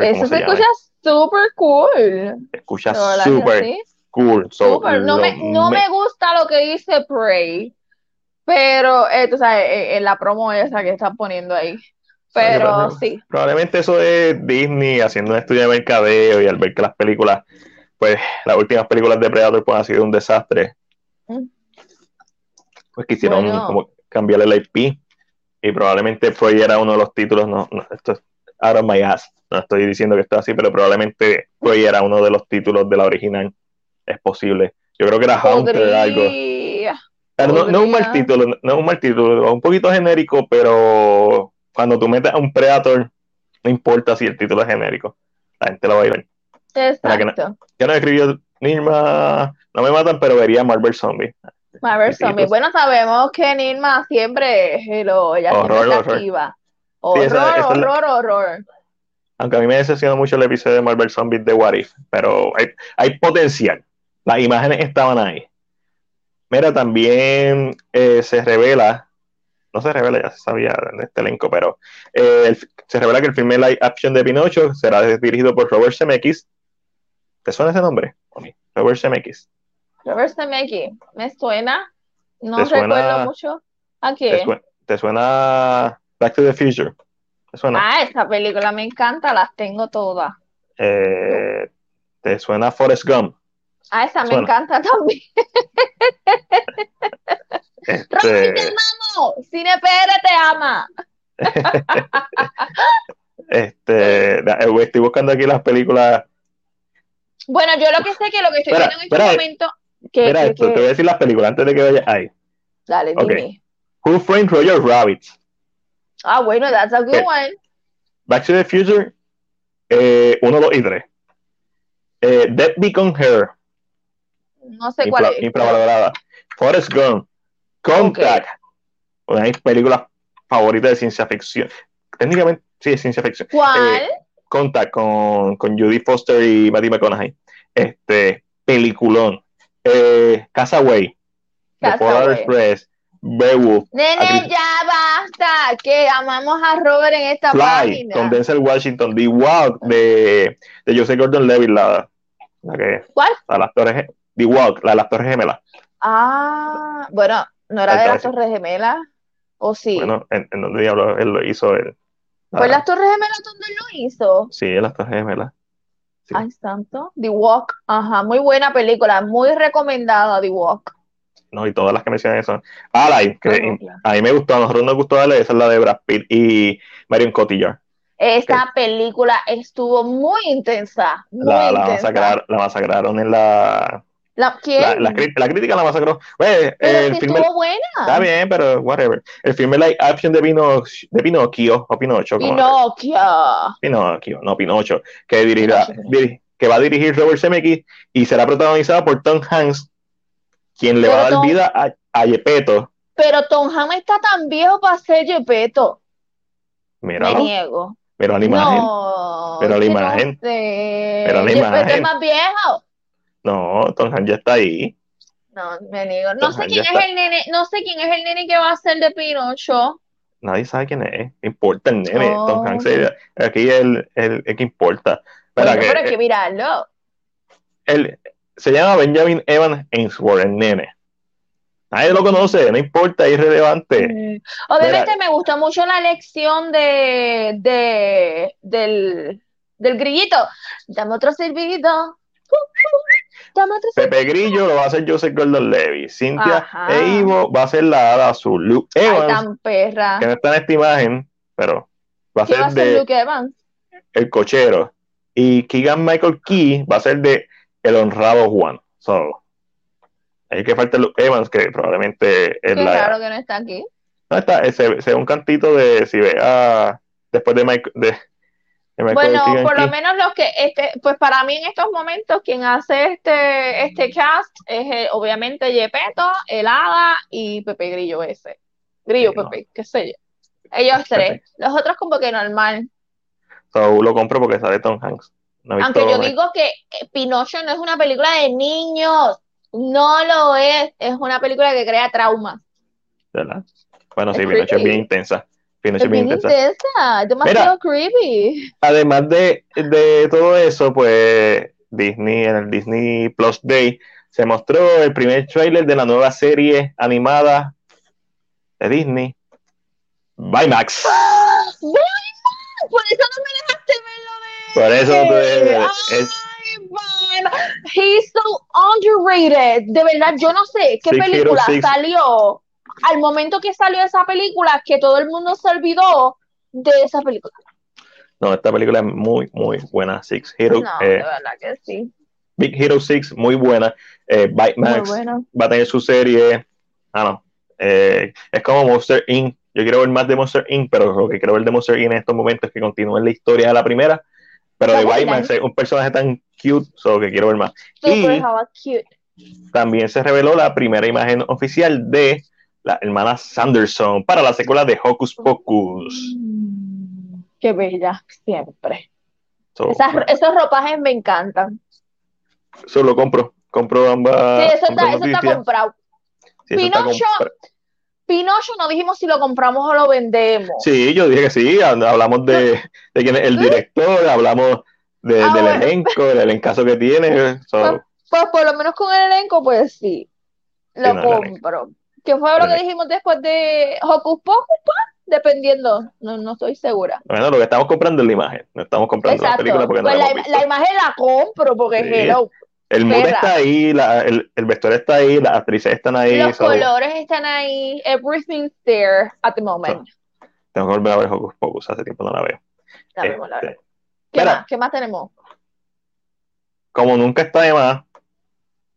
Eso se escucha súper cool. Escucha que súper sí. Cool. So, Súper. No, me, no me- me gusta lo que dice Prey, pero eh, tú sabes, eh, en la promo esa que están poniendo ahí. Pero sí, Probablemente eso es Disney haciendo un estudio de mercadeo y al ver que las películas, pues las últimas películas de Predator pues, han sido un desastre, Mm. pues quisieron Bueno. como cambiarle el IP y probablemente Prey era uno de los títulos, no, no, esto es out of my ass, no estoy diciendo que esto es así, pero probablemente Prey era uno de los títulos de la original, es posible. Yo creo que era Hunter algo. podría. No, no es un mal Podría. título, no es un mal título, es un poquito genérico, pero cuando tú metes a un Predator, no importa si el título es genérico, la gente lo va a ir a ver. Para que no- Exacto. Ya no escribió Nirma, no me matan, pero vería Marvel Zombie. Marvel Zombie. pues. Bueno, sabemos que Nirma siempre, hello, ella siempre Horror, está horror. activa. Sí, Horror, esa- esa es la- horror, horror. Aunque a mí me decepcionó mucho el episodio de Marvel Zombies de What If, pero hay, hay potencial. Las imágenes estaban ahí. Mira, también eh, se revela, no se revela, ya se sabía de este elenco, pero eh, el- se revela que el filme live action de Pinocho será dirigido por Robert Zemeckis. ¿Te suena ese nombre? Robert Zemeckis. Robert Zemeckis, me suena, no ¿Te suena- recuerdo mucho. ¿A ¿Te, qué? sue- te suena Back to the Future? ¿Te suena? Ah, esa película me encanta, las tengo todas. Eh, ¿Te suena Forrest Gump? Ah, esa me encanta también. Este, Robert, te amamos. Cine PR te ama. este, eh, estoy buscando aquí las películas. Bueno, yo lo que sé que lo que estoy Espera, viendo en este espera. momento. Que, Mira que- esto, que- te voy a decir las películas antes de que vayas ahí. Dale, Ok. dime. Who Framed Roger Rabbit? Ah, bueno, that's a good Ok. one. Back to the Future, 1, 2 y 3. Eh, Dead Beacon Hair, No sé cuál es. infravalorada. Forrest Gump, Contact, una de mis películas favoritas de ciencia ficción. Técnicamente, sí, es ciencia ficción. ¿Cuál? Eh, Contact con, con Judy Foster y Matthew McConaughey. Este, peliculón. Eh, Castaway, The Castaway. Polar Express, Beowulf, Nene, ya basta, que amamos a Robert en esta Fly, página. con Denzel Washington, The Walk de, de Joseph Gordon-Levitt, la, la que, ¿Cuál? de las torres, The Walk, la de las torres gemelas. Ah, bueno, ¿no era de las. Torres Gemelas? ¿O sí? Bueno, en, en donde diablo él lo hizo él. ¿Fue Ah, las Torres Gemelas donde él lo hizo? Sí, en las torres gemelas. Sí. Ay, santo. The Walk. Ajá, muy buena película, muy recomendada, The Walk. No, y todas las que mencionan que Ah, claro. a mí me gustó, a nosotros nos gustó darle, esa es la de Brad Pitt y Marion Cotillard. Esa película estuvo muy intensa, muy La, la, intensa. masacrar- la masacraron en la. La-. La, la, la crítica la masacró. Pues, Pero el filme. estuvo buena. Está bien, pero whatever. El filme live action de, Pino, de Pinocchio, o Pinocho, Pinocchio. Pinocchio, no Pinocho, que, dirigirá, que va a dirigir Robert Zemeckis y será protagonizada por Tom Hanks, quien le va a Pero dar Tom- vida a, a Yepeto. Pero Tom Hanks está tan viejo para ser Gepetto. Mira, Me niego. mira la imagen. No, Pero la que no imagen. sé. Pero la imagen. es más viejo. No, Tom Hanks ya está ahí. No, me niego. No Tom sé quién es está. el nene, no sé quién es el nene que va a ser de Pinocho. Nadie sabe quién es. Importa el nene. Oh. Tom Hanks es- aquí el, el, el que importa. Bueno, Espera, que- pero hay que mirarlo. él se llama Benjamin Evans Ainsworth, el nene. Nadie lo conoce, no importa, es irrelevante. Mm. Obviamente Mira. me gustó mucho la elección de, de del, del grillito. Dame otro silbido. Pepe Grillo lo va a hacer Joseph Gordon Levy. Cintia e Ivo va a ser la hada azul. Luke Ay, Evans, tan perra. que no está en esta imagen, pero va a ¿Qué va ser ser de Luke Evans? el cochero. Y Keegan Michael Key va a ser de el honrado Juan. So, ahí que falta Luke Evans, que probablemente es Qué la. raro que no está aquí. No está, se, ve un cantito de si ve después de Michael de, Bueno, por lo menos los que, este, pues para mí en estos momentos quien hace este, este cast es eh, obviamente Yepeto, El Hada y Pepe Grillo ese. Grillo, Sí, no. Pepe, qué sé yo. Ellos tres. Los otros como que normal. So, lo compro porque sale Tom Hanks. No Aunque yo digo que eh, Pinocho no es una película de niños. No lo es. Es una película que crea traumas. ¿verdad? Bueno, sí, Es Pinocho es bien intensa. Es bien intensa. intensa, creepy. Además de, de todo eso, pues Disney, en el Disney Plus Day, se mostró el primer tráiler de la nueva serie animada de Disney, Baymax. Por eso no me dejaste verlo de Por eso no te dejé ver. Ay, Es- Baymax. He's so underrated. De verdad, yo no sé qué Six película salió al momento que salió esa película que todo el mundo se olvidó de esa película. No, esta película es muy, muy buena. Six Hero, No, eh, de verdad que sí. Big Hero 6, muy buena. Eh, bueno. va a tener su serie. Ah, no. Eh, es como Monster Inc. Yo quiero ver más de Monster Inc., pero lo que quiero ver de Monster Inc. en estos momentos es que continúen la historia de la primera. Pero de buena. Baymax es un personaje tan cute, solo que quiero ver más. Super Y cute. también se reveló la primera imagen oficial de la hermana Sanderson para la secuela de Hocus Pocus. Mm, Qué bella, siempre. So, Esas, esos ropajes me encantan. so lo compro. Compro ambas. Sí, eso está, eso está comprado. Sí, eso está Pinocho, Pinocho no dijimos si lo compramos o lo vendemos. Sí, yo dije que sí, hablamos de, de quién es el director, hablamos de- Ah, del bueno. elenco, del elencazo que tiene. so, Pues por lo menos con el elenco, pues sí, lo Sí, no, compro. ¿Qué fue lo que dijimos después de Hocus Pocus? Pues, dependiendo, no, no estoy segura. bueno, lo que estamos comprando es la imagen, no estamos comprando la película porque no Pues la la, hemos la visto. imagen la compro porque Sí. hello. El mood está ahí, la- el, el vestuario está ahí, las actrices están ahí. Los so, colores están ahí, everything's there at the moment. tengo que volver a ver Hocus Pocus, hace tiempo no la veo. La vemos, la Este, vemos. ¿Qué mira. más? ¿Qué más tenemos? como nunca está de más,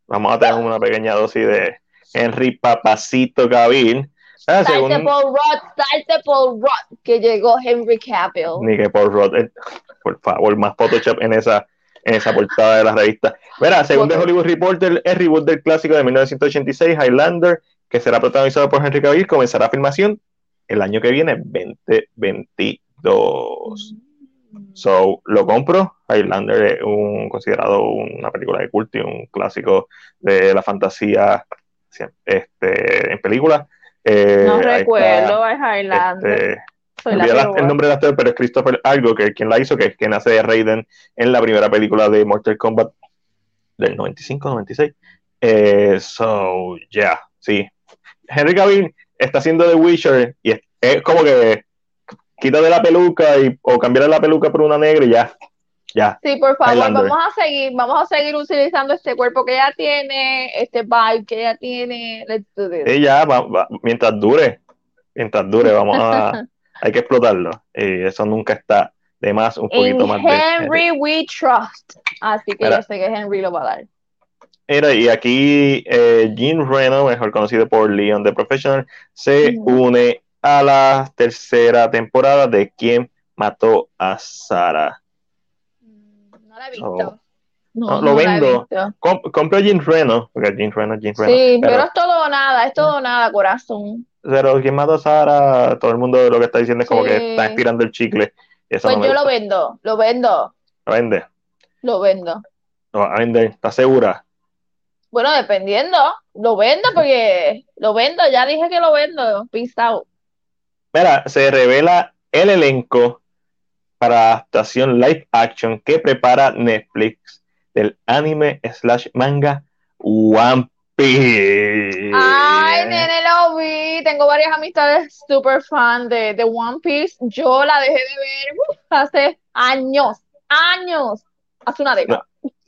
vamos a tener una pequeña dosis de Henry Papacito Cavill. Ah, Salte según- Paul Rudd, salte Paul Rudd, que llegó Henry Cavill. ni que por Rod, eh, por favor, más Photoshop en esa, en esa portada de la revista. Verá, según The. Hollywood Reporter, el reboot del clásico de 1986, Highlander, que será protagonizado por Henry Cavill, comenzará filmación el año que viene, 2022. So, lo compro. Highlander es un, considerado una película de culto y un clásico de la fantasía este, en película. Eh, No está, recuerdo, es Highlander. este, la peor. el nombre del actor, pero es Christopher Algo, que es quien la hizo, que es quien hace de Raiden en la primera película de Mortal Kombat del 95-96. Eh, so, yeah, sí. Henry Cavill está haciendo The Witcher y es, es como que quítate la peluca y, o cambiar la peluca por una negra y ya, ya. Sí, por favor, Highlander. vamos a seguir, vamos a seguir utilizando este cuerpo que ella tiene, este vibe que ella tiene. Ya, va- va- mientras dure, mientras dure, vamos a, hay que explotarlo. Y eso nunca está de más, un poquito In más de Henry we trust. Así que yo sé que Henry lo va a dar. Mira, y aquí eh, Jean Reno, mejor conocido por Leon the Professional, se une a la tercera temporada de Quien mató a Sara. He visto. no, lo vendo. Com- compro Jean Reno, porque Jean Reno es Jean Reno. Sí, pero pero, es todo o nada, es todo o nada, corazón. pero Quien mató a Sara, todo el mundo lo que está diciendo es como Sí. que está estirando el chicle. Eso Pues no yo lo vendo, lo vendo, Lo vende. lo vendo. Lo va a vender. ¿Estás segura? Bueno, dependiendo, lo vendo porque lo vendo, ya dije que lo vendo. Peace out. Mira, se revela el elenco para adaptación live action que prepara Netflix del anime slash manga One Piece. Ay, nene, lo vi. Tengo varias amistades super fan de, de One Piece. Yo la dejé de ver hace años, años, hace una década.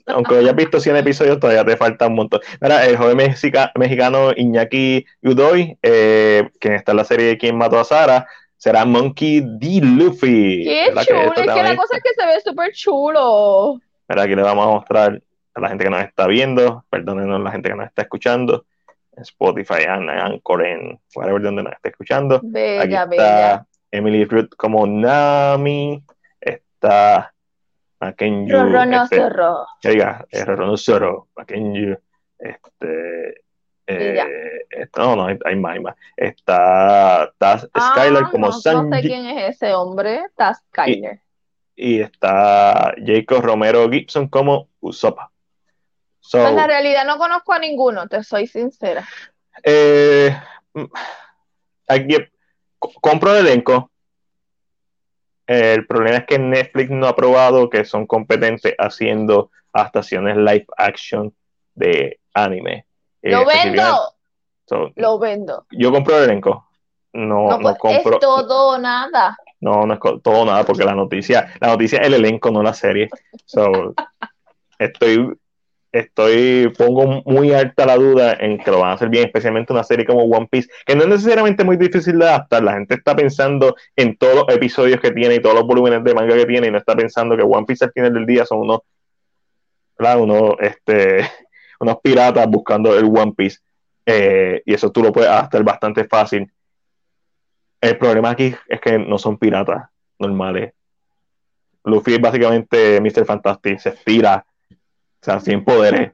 Aunque hayas visto 100 episodios, todavía te falta un montón. Mira, el joven mexica- mexicano Iñaki Udoy, eh, quien está en la serie de Quién mató a Sara, será Monkey D. Luffy. Qué ¿Verdad chulo. Es que la cosa es que se ve súper chulo. Mira, aquí le vamos a mostrar a la gente que nos está viendo, perdónenos la gente que nos está escuchando, en Spotify, en Anchor, en whatever donde nos esté escuchando. Aquí Bella, está bella. Emily Ruth como Nami, está Makenyu, Rorro no este, que diga, eh, Rorronosoro, Makenyu, este, eh, no, no, hay, hay más, hay más. Está, está Skylar Ah, como no, no sé quién es ese hombre. Está Skyler. y está Jacob Romero Gibson como Usopp. So, Pues la realidad no conozco a ninguno, te soy sincera. eh, mm, aquí, co- compro el elenco. El problema es que Netflix no ha probado que son competentes haciendo adaptaciones live action de anime. Eh, ¡Lo específicamente- vendo! so, Lo vendo. yo compro el elenco. No, No, no compro. es todo o nada. No, no es todo nada, porque la noticia, la noticia es el elenco, no la serie. So, estoy, estoy, pongo muy alta la duda en que lo van a hacer bien, especialmente una serie como One Piece, que no es necesariamente muy difícil de adaptar. La gente está pensando en todos los episodios que tiene y todos los volúmenes de manga que tiene, y no está pensando que One Piece al final del día son unos, ¿verdad? unos, este, unos piratas buscando el One Piece. Eh, y eso tú lo puedes adaptar bastante fácil. El problema aquí es que no son piratas normales. Luffy es básicamente Mr. Fantastic, se estira, o sea, sin poderes.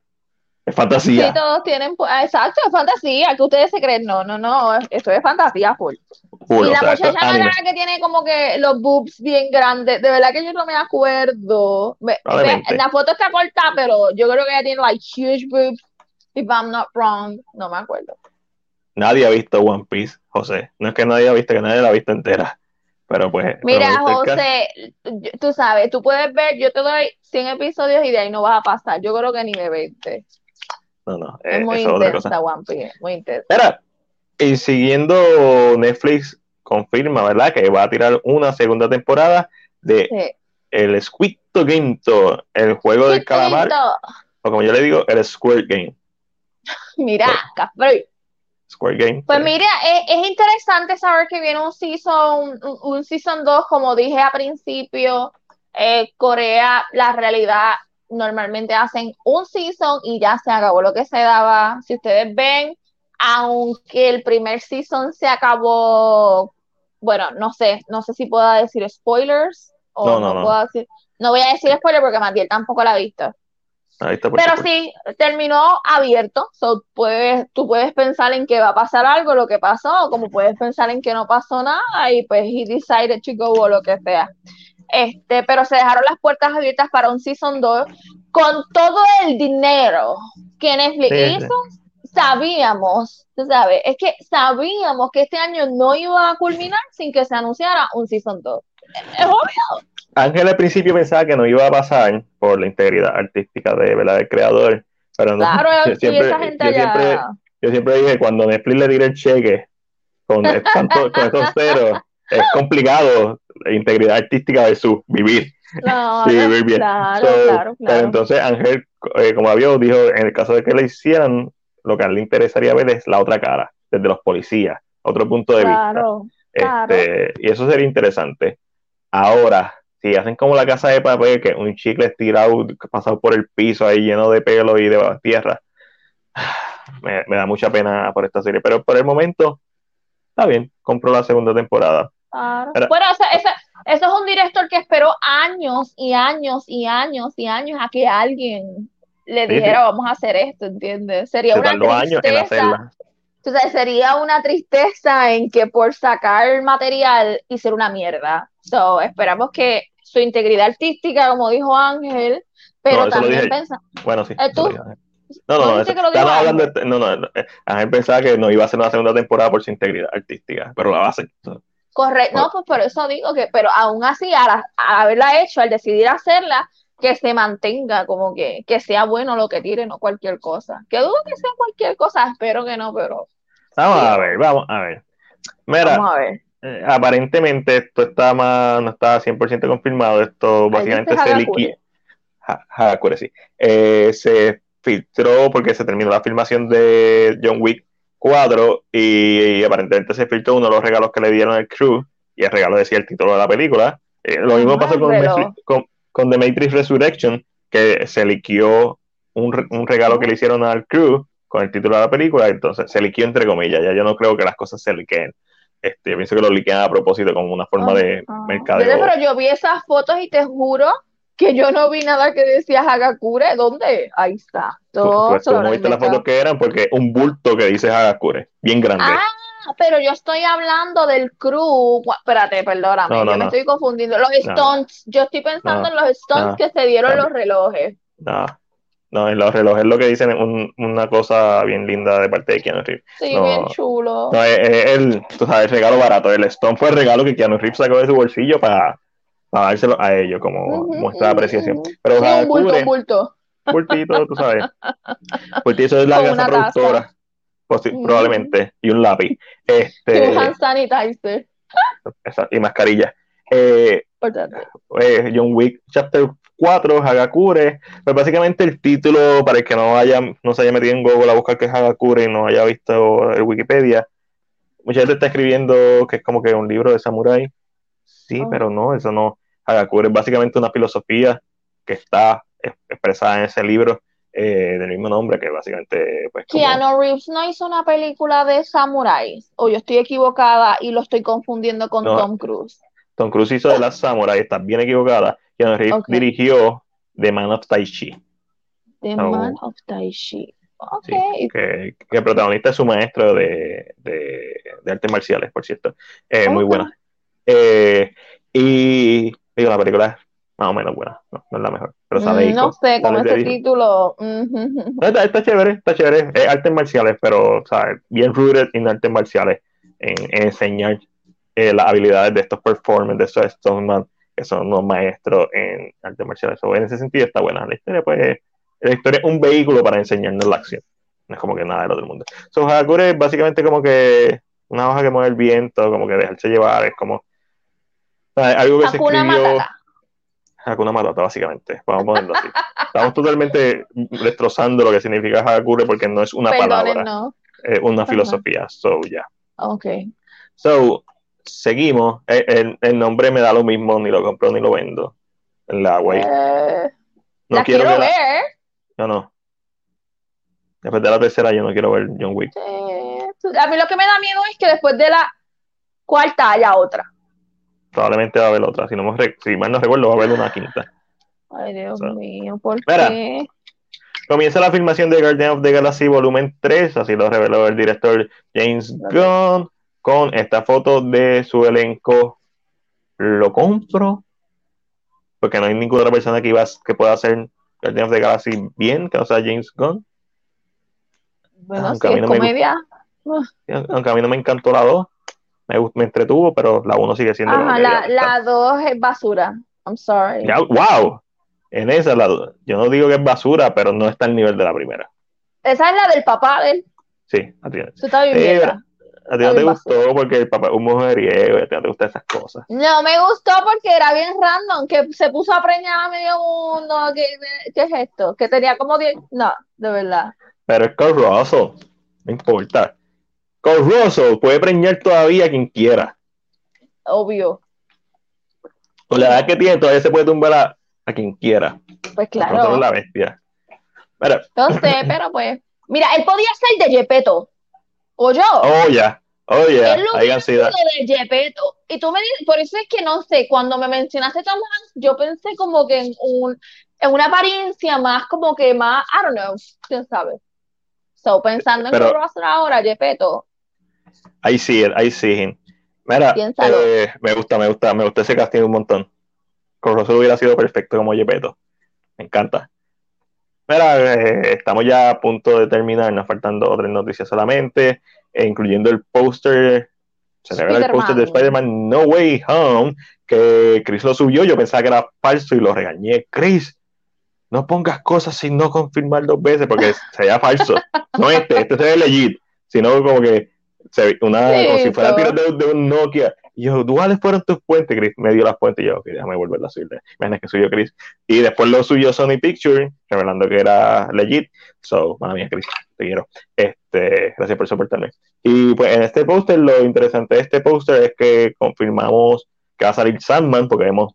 Es fantasía. Sí, todos tienen. ah, Exacto, es fantasía. que ustedes se creen? No, no, no. Esto es fantasía full. Y o la sea, esto es muchacha que tiene como que los boobs bien grandes. De verdad que yo no me acuerdo. La foto está corta, pero yo creo que ella tiene like huge boobs. If I'm not wrong. No me acuerdo. Nadie ha visto One Piece, José. No es que nadie ha visto, que nadie la ha visto entera. Pero pues. Mira. José, tú sabes, tú puedes ver, yo te doy 100 episodios y de ahí no vas a pasar. Yo creo que ni de 20. No, no, Es eh, muy es otra cosa. intensa, One Piece, muy intensa. Mira, y siguiendo Netflix confirma, ¿verdad? Que va a tirar una segunda temporada de Sí. el Squidto Game el juego del calamar, o como yo le digo, el Squid Game. Mira, Bueno. Capri. Squid Game. Pues sí. mira, es, es interesante saber que viene un season, un, un season 2, como dije al principio, eh, Corea, la realidad, normalmente hacen un season y ya se acabó lo que se daba. Si ustedes ven, aunque el primer season se acabó, bueno, no sé, no sé si puedo decir spoilers o No, no, no, no. puedo decir, no voy a decir spoiler porque Matiel tampoco la ha visto. Ahí está, por Pero supuesto. sí, terminó abierto. So, puedes, tú puedes pensar en que va a pasar algo, lo que pasó, como puedes pensar en que no pasó nada, y pues he decided to go o lo que sea. Este, pero se dejaron las puertas abiertas para un season 2 con todo el dinero que Netflix sí. hizo. Sabíamos, tú sabes, es que sabíamos que este año no iba a culminar sin que se anunciara un season 2. Es obvio. Ángel al principio pensaba que no iba a pasar por la integridad artística de, ¿verdad? del creador, pero no. Claro, yo siempre, esa gente yo siempre, allá. yo siempre dije, cuando Netflix le tire el cheque con, tanto, con estos ceros, es complicado la integridad artística de su vivir. Claro, Sí, vivir bien. claro, So, claro, Pero claro. entonces Ángel, eh, como había dijo, en el caso de que le hicieran, lo que a él le interesaría ver es la otra cara, desde los policías, otro punto de vista. Claro. Este, y eso sería interesante. Ahora, si hacen como la casa de papel, que un chicle estirado, pasado por el piso ahí lleno de pelo y de tierra, me, me da mucha pena por esta serie. Pero por el momento, está bien, compro la segunda temporada. Claro. Pero- Bueno, eso es un director que esperó años y años y años y años a que alguien le dijera vamos a hacer esto, ¿entiendes? Sería Se una tristeza, sea, sería una tristeza en que por sacar material hiciera una mierda. So, esperamos que su integridad artística, como dijo Ángel, pero No, también dije. pensa, Bueno, sí. ¿Eh, tú? dije. No, no, ¿No eso- hablando Ángel? de- no, no, eh, Ángel pensaba que no iba a hacer una segunda temporada por su integridad artística, pero la va a hacer. Correcto, no, pues por eso digo que, pero aún así, al haberla hecho, al decidir hacerla, que se mantenga, como que, que sea bueno lo que tire, no cualquier cosa. Que dudo que sea cualquier cosa, espero que no, pero. Vamos a ver, vamos a ver. Mira, Vamos a ver. eh, aparentemente esto está más, no está 100% confirmado. Esto básicamente se liquidó. Sí. Eh, se filtró porque se terminó la filmación de John Wick 4 y, y aparentemente se filtró uno de los regalos que le dieron al crew y el regalo decía el título de la película. Eh, lo mismo pasó con, con, con The Matrix Resurrection, que se liquió un, un regalo que le hicieron al crew con el título de la película, entonces se liquió entre comillas. Ya yo no creo que las cosas se liqueen. Este, yo pienso que lo liquean a propósito como una forma de Ah, mercadeo. Pero yo vi esas fotos y te juro que yo no vi nada que decía Hagakure. ¿Dónde? Ahí está. Todo Pues tú no viste las fotos que eran porque un bulto que dice Hagakure, bien grande. Ah, pero yo estoy hablando del crew. Espérate, perdóname, No, no, yo me no. estoy confundiendo. Los stunts, yo estoy pensando en los stunts que se dieron los relojes. No, no, en los relojes lo que dicen es un- una cosa bien linda de parte de Keanu Reeves. Sí, bien chulo. No, es, es el, tú sabes, el regalo barato. El Stone fue el regalo que Keanu Reeves sacó de su bolsillo para, para dárselo a ellos como muestra de apreciación. Pero Sí, un bulto, un bulto. bultito, tú sabes. Bultito es la casa productora. Probablemente, y un lápiz. Y Este, un hand sanitizer. esa- y mascarilla. Eh, eh, John Wick Chapter 4, Hagakure. Pues básicamente el título, para el que no haya, no se haya metido en Google a buscar qué es Hagakure y no haya visto el Wikipedia, mucha gente está escribiendo que es como que un libro de samurái. Sí, Oh. pero no, eso no. Hagakure es básicamente una filosofía que está expresada en ese libro eh, del mismo nombre, que básicamente, pues, como- Keanu Reeves no hizo una película de samuráis. O yo estoy equivocada y lo estoy confundiendo con No. Tom Cruise. Tom Cruise hizo de las samurai, estás bien equivocada. Keanu Reeves dirigió The Man of Tai Chi. The. Man of Tai Chi. Ok. Sí, que, que el protagonista es su maestro de, de, de artes marciales, por cierto. Eh, Muy buena. Eh, y digo, la película es más o menos buena, no, no es la mejor, pero sale Mm, Ico, no sé, con ese título. No, está, está chévere, está chévere. Es artes marciales, pero bien rooted en artes marciales, en, en enseñar eh, las habilidades de estos performers, de estos Stoneman, que son unos maestros en artes marciales. So, en ese sentido está buena. La historia, pues, la historia es un vehículo para enseñarnos la acción. No es como que nada del otro mundo. So, Hagakure es básicamente como que una hoja que mueve el viento, como que dejarse llevar, es como ¿sabes? algo que se escribió. Matata. Hakuna Matata, básicamente. Vamos a ponerlo así. Estamos totalmente destrozando lo que significa Hagakure porque no es una palabra, es una Ajá. filosofía. So, ya. Ok. So, seguimos. El, el- el nombre me da lo mismo, ni lo compro ni lo vendo. En la way. Eh, No la quiero quiero ver. No, no. Después de la tercera, yo no quiero ver John Wick. Sí. A mí lo que me da miedo es que después de la cuarta haya otra. Probablemente va a haber otra. Si, no me si mal no recuerdo, va a haber una quinta. Ay, Dios mío, ¿por Mira. qué? Comienza la filmación de Guardian of the Galaxy Volumen 3, así lo reveló el director James Gunn, con esta foto de su elenco. Lo compro, porque no hay ninguna otra persona que, iba, que pueda hacer Guardian of the Galaxy bien, que no sea James Gunn. Bueno, Aunque si a mí es no me comedia. Aunque a mí no me encantó la 2, me, me entretuvo, pero la 1 sigue siendo. Ajá, que la, ya está. la dos es basura. I'm sorry. Ya, ¡Wow! En esa, la, yo no digo que es basura, pero no está al nivel de la primera. Esa es la del papá de él. Sí, a ti, Tú estás bien a ti no te basura. gustó porque el papá es un mujeriego a ti no te gustan esas cosas. No me gustó porque era bien random, que se puso a preñar a medio mundo. ¿Qué, qué es esto? Que tenía como 10. No, de verdad. Pero es Russell, no importa. Russell puede preñar todavía a quien quiera. Obvio. Con la edad que tiene, todavía se puede tumbar a, a quien quiera. Pues claro. la bestia. Mira, sé, pero pues. Mira, él podía ser de Yepeto. O yo. oh ya, oh ya, Él lo hay hubiera ansiedad. sido de Yepeto. Y tú me dices, por eso es que no sé, cuando me mencionaste Tom Hanks, yo pensé como que en un, en una apariencia más, como que más, I don't know, quién sabe. So, pensando en Pero- Russell ahora, Yepeto. Ahí sí, ahí sí. Mira, Piénsalo. eh, me gusta, me gusta, me gusta ese casting un montón. Con Russell hubiera sido perfecto como Yepeto. Me encanta. Mira, eh, estamos ya a punto de terminar, nos faltan dos o tres noticias solamente, eh, incluyendo el póster, se revela el póster de Spider-Man. Spider-Man No Way Home, que Chris lo subió, yo pensaba que era falso y lo regañé. Chris, no pongas cosas sin no confirmar dos veces porque sería falso. No este, este se ve legit, sino como que una, como si fuera tirar de, de, un Nokia. Y yo, ¿cuáles fueron tus puentes, Chris? Me dio las puentes y yo, ok, déjame volver a subir. Imagínate que subió Chris. Y después lo subió Sony Picture, revelando que era legit. So, mala mía, Chris, te quiero. Este, gracias por soportarme. Y pues en este póster, lo interesante de este póster es que confirmamos que va a salir Sandman, porque vemos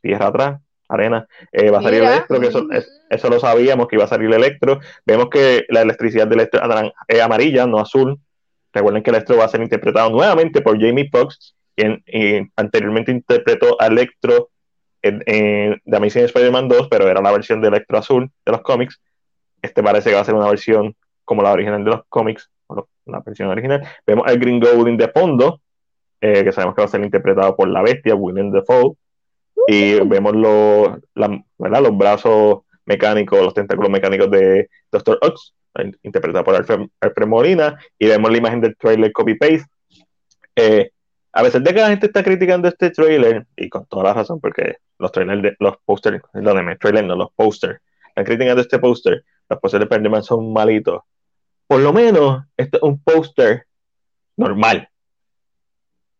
tierra atrás, arena, eh, va a salir Electro, que eso, eso, lo sabíamos que iba a salir Electro. Vemos que la electricidad de Electro es amarilla, no azul. Recuerden que Electro va a ser interpretado nuevamente por Jamie Foxx, quien anteriormente interpretó a Electro en, en The Amazing Spider-Man 2, pero era la versión de Electro azul de los cómics. Este parece que va a ser una versión como la original de los cómics, la versión original. Vemos el Green Goblin de fondo, eh, que sabemos que va a ser interpretado por la bestia, Willem Dafoe y vemos los, brazos mecánicos, los tentáculos mecánicos de Dr. Ox, interpretado por Alfred, Molina, y vemos la imagen del trailer copy-paste. Eh, a veces de que la gente está criticando este trailer, y con toda la razón, porque los trailers, de, los posters, perdóneme, trailer no, los posters, están criticando este póster, los posters de Spider-Man son malitos. Por lo menos, este es un póster normal.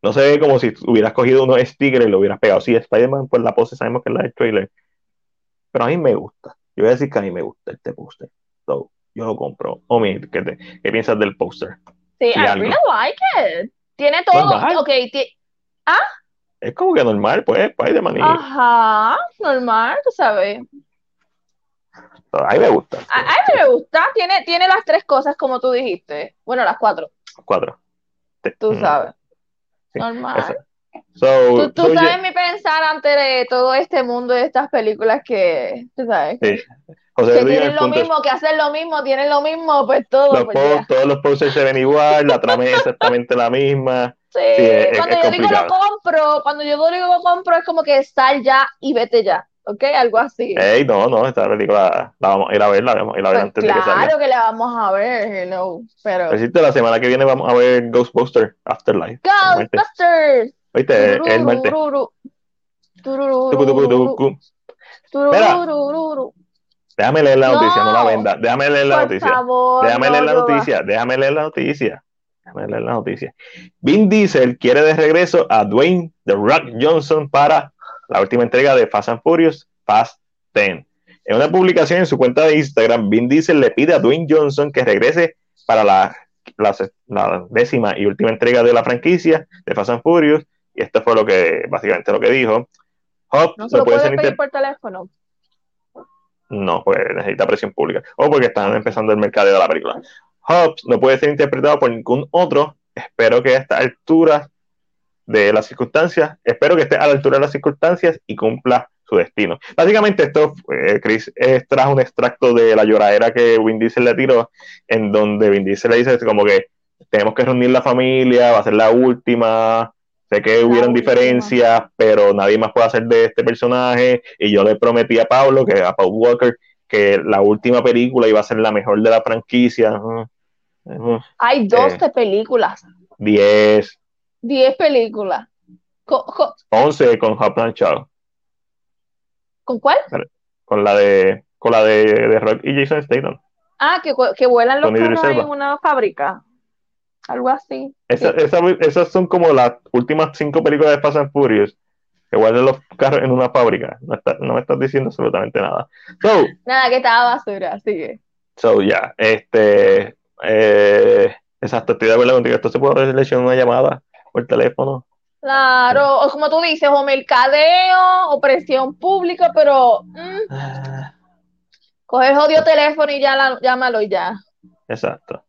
No se ve como si hubieras cogido unos stickers y lo hubieras pegado. Sí, Spider-Man, pues la pose sabemos que es la del trailer. Pero a mí me gusta. Yo voy a decir que a mí me gusta este póster. So, yo lo compro. Omi, ¿qué, te, ¿qué piensas del póster? Sí, I really like it. Tiene todo. Normal. Ok, ¿ah? Es como que normal, pues, Spider-Man. Ajá, normal, tú sabes. A mí me gusta. A, a mí me gusta. Tiene, tiene las tres cosas como tú dijiste. Bueno, las cuatro. Cuatro. Tú sabes. Normal. tú, tú sabes mi pensar ante de todo este mundo de estas películas que, tú sabes, que, tienen lo mismo, que hacen lo mismo, tienen lo mismo, pues todo. Pues todos los posters se ven igual, la trama es exactamente la misma. Sí, cuando yo digo lo compro, cuando yo digo lo compro es como que sal ya y vete ya. ¿ok? Algo así. Ey, no, no, esta película la vamos a ir a ver, la vamos a ir a ver pues antes claro de que salga. Claro que la vamos a ver, hello, pero... Decirte, la semana que viene vamos a ver Ghostbusters Afterlife. ¡Ghostbusters! Oíste, el martes. Espera. Déjame leer la noticia, no, la venda. Déjame leer la noticia. Favor, déjame leer la noticia, déjame leer la noticia. Déjame leer la noticia. Vin Diesel quiere de regreso a Dwayne The Rock Johnson para la última entrega de Fast and Furious, Fast 10. En una publicación en su cuenta de Instagram, Vin Diesel le pide a Dwayne Johnson que regrese para la, la, décima y última entrega de la franquicia de Fast and Furious. Y esto fue lo que, básicamente lo que dijo. no se lo puede pedir por teléfono. No, pues necesita presión pública. O porque están empezando el mercado de la película. Hobbs no puede ser interpretado por ningún otro. Espero que a esta altura de las circunstancias. Espero que esté a la altura de las circunstancias y cumpla su destino. Básicamente esto, eh, Chris trajo un extracto de la lloradera que Vin Diesel le tiró, en donde Vin Diesel le dice como que tenemos que reunir la familia, va a ser la última, sé que hubieron diferencias, pero nadie más puede hacer de este personaje, y yo le prometí a Pablo, que a Paul Walker, que la última película iba a ser la mejor de la franquicia. Hay 12 eh, películas. 10. 10 películas. 11 con Hopland Shaw. ¿Con cuál? Con la de con la de, de Rock y Jason Statham. Ah, que, que vuelan los carros en una fábrica. Algo así. Esa, esa, esas son como las últimas cinco películas de Fast and Furious. Que vuelan los carros en una fábrica. No, está, no me estás diciendo absolutamente nada. So, nada, que estaba basura, así que. So, ya, este. Eh, exacto, estoy de acuerdo contigo. Esto se puede en una llamada por teléfono. Claro, o como tú dices, o mercadeo, o presión pública, pero mm, ah. coge el jodido teléfono y ya la, llámalo y ya. Exacto.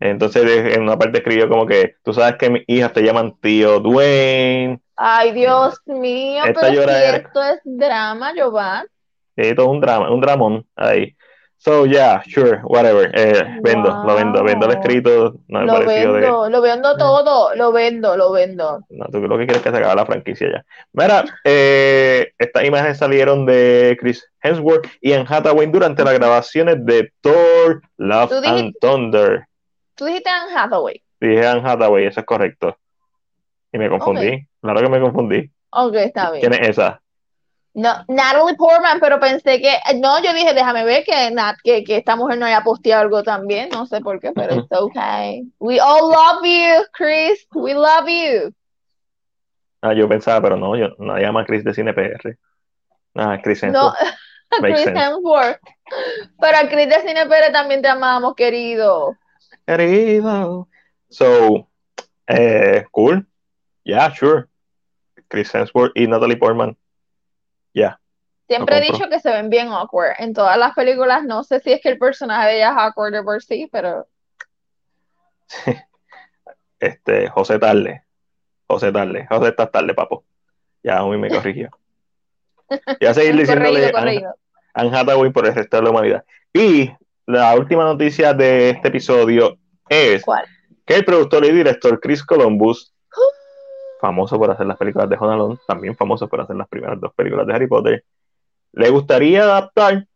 Entonces en una parte escribió como que tú sabes que mis hijas te llaman tío Dwayne. Ay, Dios mío, pero si esto es drama, Giovanni. Sí, todo un drama, un dramón ahí. So, yeah, sure, whatever. Eh, vendo, lo vendo, vendo el escrito. No me lo vendo, lo vendo eh. todo, lo vendo, lo vendo. No, tú lo que quieres es que se acabe la franquicia ya. Mira, eh, estas imágenes salieron de Chris Hemsworth y en Hathaway durante las grabaciones de Thor, Love and Thunder. Tú dijiste Anne Hathaway. Dije Anne Hathaway, eso es correcto. Y me confundí. Claro que me confundí. Ok, está bien. ¿Quién es esa? No, Natalie Portman, pero pensé que, no, yo dije, déjame ver que, Nat, que, que esta mujer no haya posteado algo también, no sé por qué, pero it's okay. We all love you, Chris, we love you. Ah, yo pensaba, pero no, yo no llama Chris de Cine PR. Ah, Chris No, Hemsworth. Makes Chris. Hemsworth. Pero a Chris de Cine Pérez también te amamos, querido. Querido. So, eh, cool. Yeah, sure. Chris Hemsworth y Natalie Portman. Yeah. Siempre he dicho que se ven bien awkward. En todas las películas, no sé si es que el personaje de ella es awkward de por sí, pero Este, José Tarde. José Tarde. José estás tarde, papo. Ya, a mí me corrigió. Y a seguir diciéndole correído, a correído. Anne Hathaway por el resto de la humanidad. Y la última noticia de este episodio es ¿Cuál? que el productor y director Chris Columbus, famoso por hacer las películas de Home Alone, también famoso por hacer las primeras dos películas de Harry Potter, le gustaría adaptar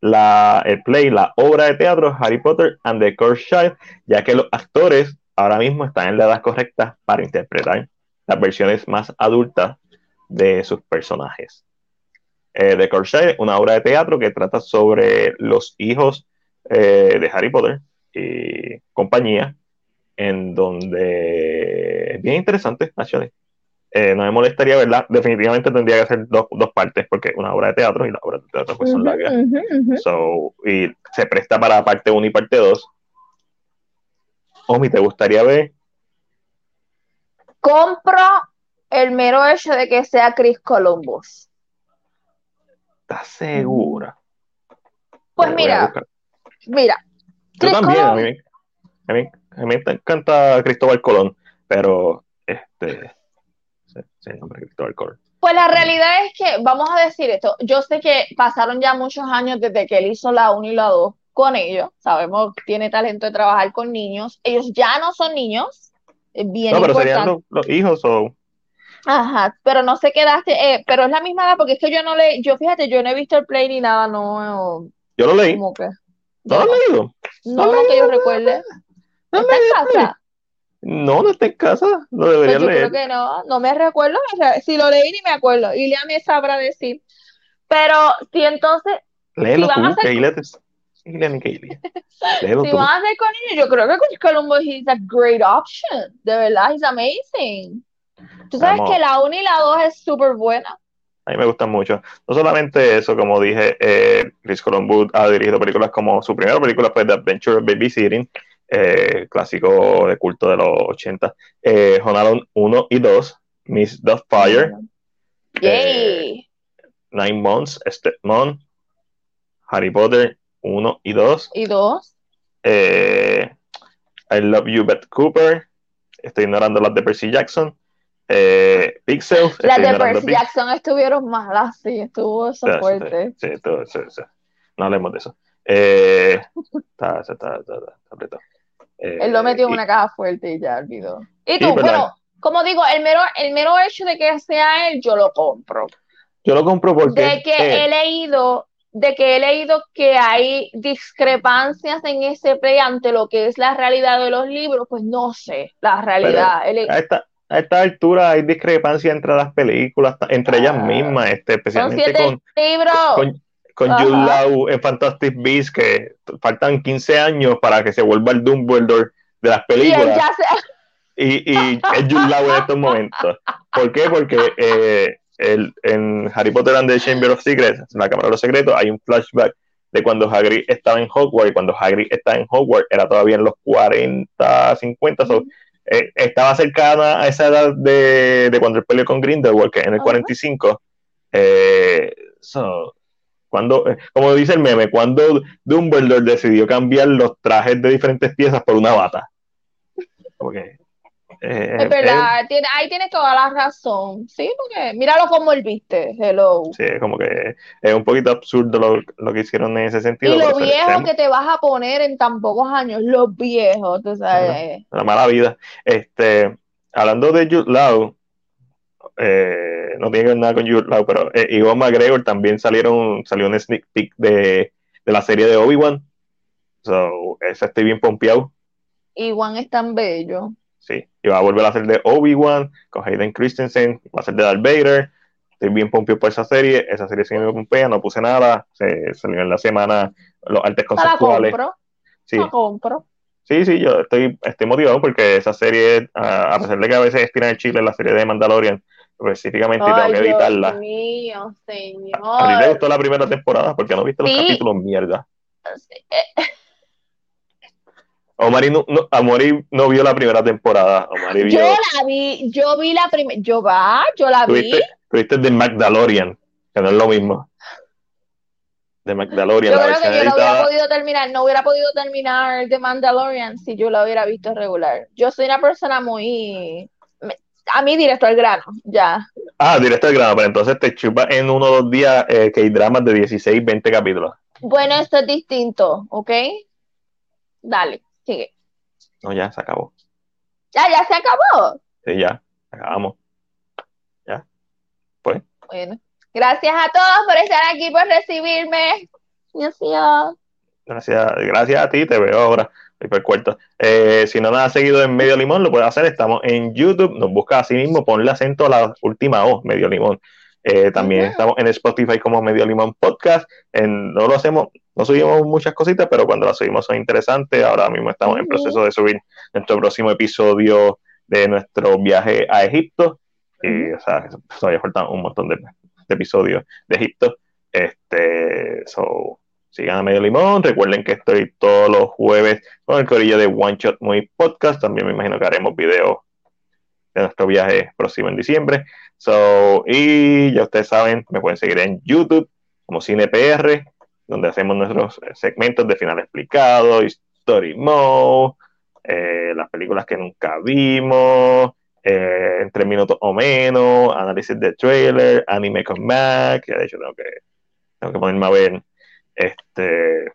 la, el play, la obra de teatro Harry Potter and the Cursed Child, ya que los actores ahora mismo están en la edad correcta para interpretar las versiones más adultas de sus personajes. Eh, The Cursed Child, una obra de teatro que trata sobre los hijos eh, de Harry Potter y compañía, en donde es bien interesante, actually. Eh, no me molestaría verla, definitivamente tendría que ser dos, dos partes, porque una obra de teatro y las obras de teatro pues, son largas. So, y se presta para parte 1 y parte 2. Omi, ¿te gustaría ver? Compro el mero hecho de que sea Chris Columbus. ¿Estás segura? Pues mira, mira. Yo también, a mí, a, mí, a mí me encanta Cristóbal Colón, pero este, el nombre Cristóbal Colón. pues la realidad es que, vamos a decir esto, yo sé que pasaron ya muchos años desde que él hizo la 1 y la 2 con ellos, sabemos que tiene talento de trabajar con niños, ellos ya no son niños, bien No, pero serían los hijos o Ajá, pero no se quedaste, eh, pero es la misma edad, porque es que yo no le, yo fíjate, yo no he visto el play ni nada, no, yo lo leí. como que, ¿No lo has leído? no, no que yo recuerde. ¿No ¿Está en casa? No, no está en casa. Lo Pues deberías yo creo leer. que no, no me recuerdo, o sea, si lo leí ni me acuerdo, y me sabrá decir. Pero si entonces, Léelo si tú, hacer- Keila. te- Keila. Léelo si tú. van a hacer con ellos, yo creo que Columbus is a great option, de verdad, he's amazing. Tú sabes Vamos. que la 1 y la 2 es súper buena. A mí me gustan mucho. No solamente eso, como dije, eh, Chris Columbus ha dirigido películas como su primera película fue The Adventure of Babysitting, eh, clásico de culto de los 80. Eh, Home Alone 1 y 2, Miss Doubtfire, Yay. Nine Months, Stepmom, Harry Potter 1 y 2, Y dos. eh, I Love You, Beth Cooper, estoy ignorando las de Percy Jackson, eh, Pixels, Las de Percy Jackson estuvieron malas, sí, estuvo eso Sí, sí, fuerte. Sí, sí, eso, eso. No hablemos de eso. Eh, está, está, está, está, está apretado. Eh, Él lo metió en y- una caja fuerte y ya olvidó. Y Sí, tú, pero- bueno, como digo, el mero, el mero hecho de que sea él, yo lo compro. Yo lo compro porque. De que eh, he leído, de que he leído que hay discrepancias en ese play ante lo que es la realidad de los libros, pues no sé, la realidad. He le- a, esta, a esta altura hay discrepancia entre las películas, entre ellas Ah, mismas, este, especialmente con, con, con Ajá. Jude Law en Fantastic Beasts, que faltan 15 años para que se vuelva el Dumbledore de las Y películas. ya se, y, y es Jude Law en estos momentos. ¿Por qué? Porque eh, el- en Harry Potter and the Chamber of Secrets, en la Cámara de los Secretos, hay un flashback de cuando Hagrid estaba en Hogwarts, y cuando Hagrid estaba en Hogwarts era todavía en los 40, 50, so, eh, estaba cercana a esa edad de, de cuando él peleó con Grindelwald, que en el Ajá. 45. Eh, so, cuando, eh, como dice el meme, cuando Dumbledore decidió cambiar los trajes de diferentes piezas por una bata. Porque, eh, es verdad, tiene, ahí tienes toda la razón. Sí, porque míralo como él viste, hello. Sí, es como que es un poquito absurdo lo, lo que hicieron en ese sentido. Y lo viejo que te vas a poner en tan pocos años, los viejos, tú sabes. la mala vida. Este, hablando de Jude Law, eh, no tiene que ver nada con Jude Law, pero eh, Iwan McGregor también salieron, salió un sneak peek de, de la serie de Obi-Wan. So, ese estoy bien pompeado. Iwan es tan bello. Sí, y va a volver a hacer de Obi-Wan con Hayden Christensen, va a ser de Darth Vader. estoy bien pompio por esa serie, esa serie sí me pompea, no puse nada, se salió en la semana los artes conceptuales. La compro. Sí. La compro. Sí, sí, yo estoy, estoy motivado porque esa serie, a, a pesar de que a veces estiran el chile, la serie de Mandalorian, específicamente y tengo que Dios editarla. mío, A ti te señor. gustó la primera temporada porque no viste los Sí. capítulos mierda. Eh, Omari no, no, Amori no vio la primera temporada. Omari vio. Yo la vi, yo vi la primera, yo va, yo la vi. Tuviste, tuviste The Magdalorian, que no es lo mismo. The Magdalorian, Yo la creo que yo no hubiera podido terminar, no hubiera podido terminar The Mandalorian si yo la hubiera visto regular. Yo soy una persona muy, a mí directo al grano, ya. Ah, directo al grano, pero entonces te chupas en uno o dos días eh, que hay dramas de 16, 20 capítulos. Bueno, esto es distinto, ¿ok? Dale, sigue. No, ya, se acabó. Ya, ya se acabó. Sí, ya, acabamos. Bueno, gracias a todos por estar aquí, por recibirme. Gracias. Gracias, gracias a ti, te veo ahora. Eh, si no nos has seguido en Medio Limón, lo puedes hacer. Estamos en YouTube. Nos busca así mismo, ponle acento a la última O, Medio Limón. Eh, también estamos en Spotify como Medio Limón Podcast. En- no lo hacemos, no subimos muchas cositas, pero cuando las subimos son interesantes. Ahora mismo estamos en proceso de subir nuestro próximo episodio de nuestro viaje a Egipto. Y, o sea, todavía faltan un montón de, de episodios de Egipto. Este, so, sigan a Medio Limón. Recuerden que estoy todos los jueves con el corillo de One Shot Muy Podcast. También me imagino que haremos videos de nuestro viaje próximo en diciembre. So, y ya ustedes saben, me pueden seguir en YouTube como CinePR, donde hacemos nuestros segmentos de final explicado, Story Mode, eh, las películas que nunca vimos, eh, en tres minutos o menos, análisis de trailer, anime con Mac, de hecho tengo que, tengo que ponerme a ver este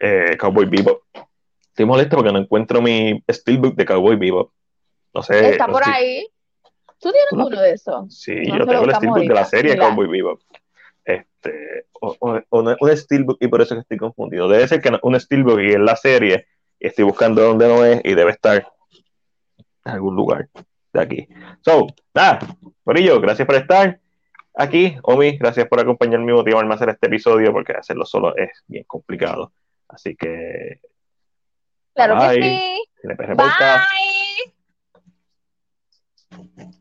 eh, Cowboy Bebop. Estoy molesto porque no encuentro mi Steelbook de Cowboy Bebop. No sé. Está no por sé ahí. ¿Tú tienes ¿Tú lo- uno de esos? Sí, No yo tengo el Steelbook de la serie Mira. Cowboy Bebop. Este, o, o- o un Steelbook, y por eso que estoy confundido. Debe ser que un Steelbook y es la serie, estoy buscando dónde no es, y debe estar en algún lugar de aquí. So, nada, Corillo, gracias por estar aquí. Omi, gracias por acompañarme y motivarme a hacer este episodio, porque hacerlo solo es bien complicado. Así que, Claro que sí. Bye. Thank you.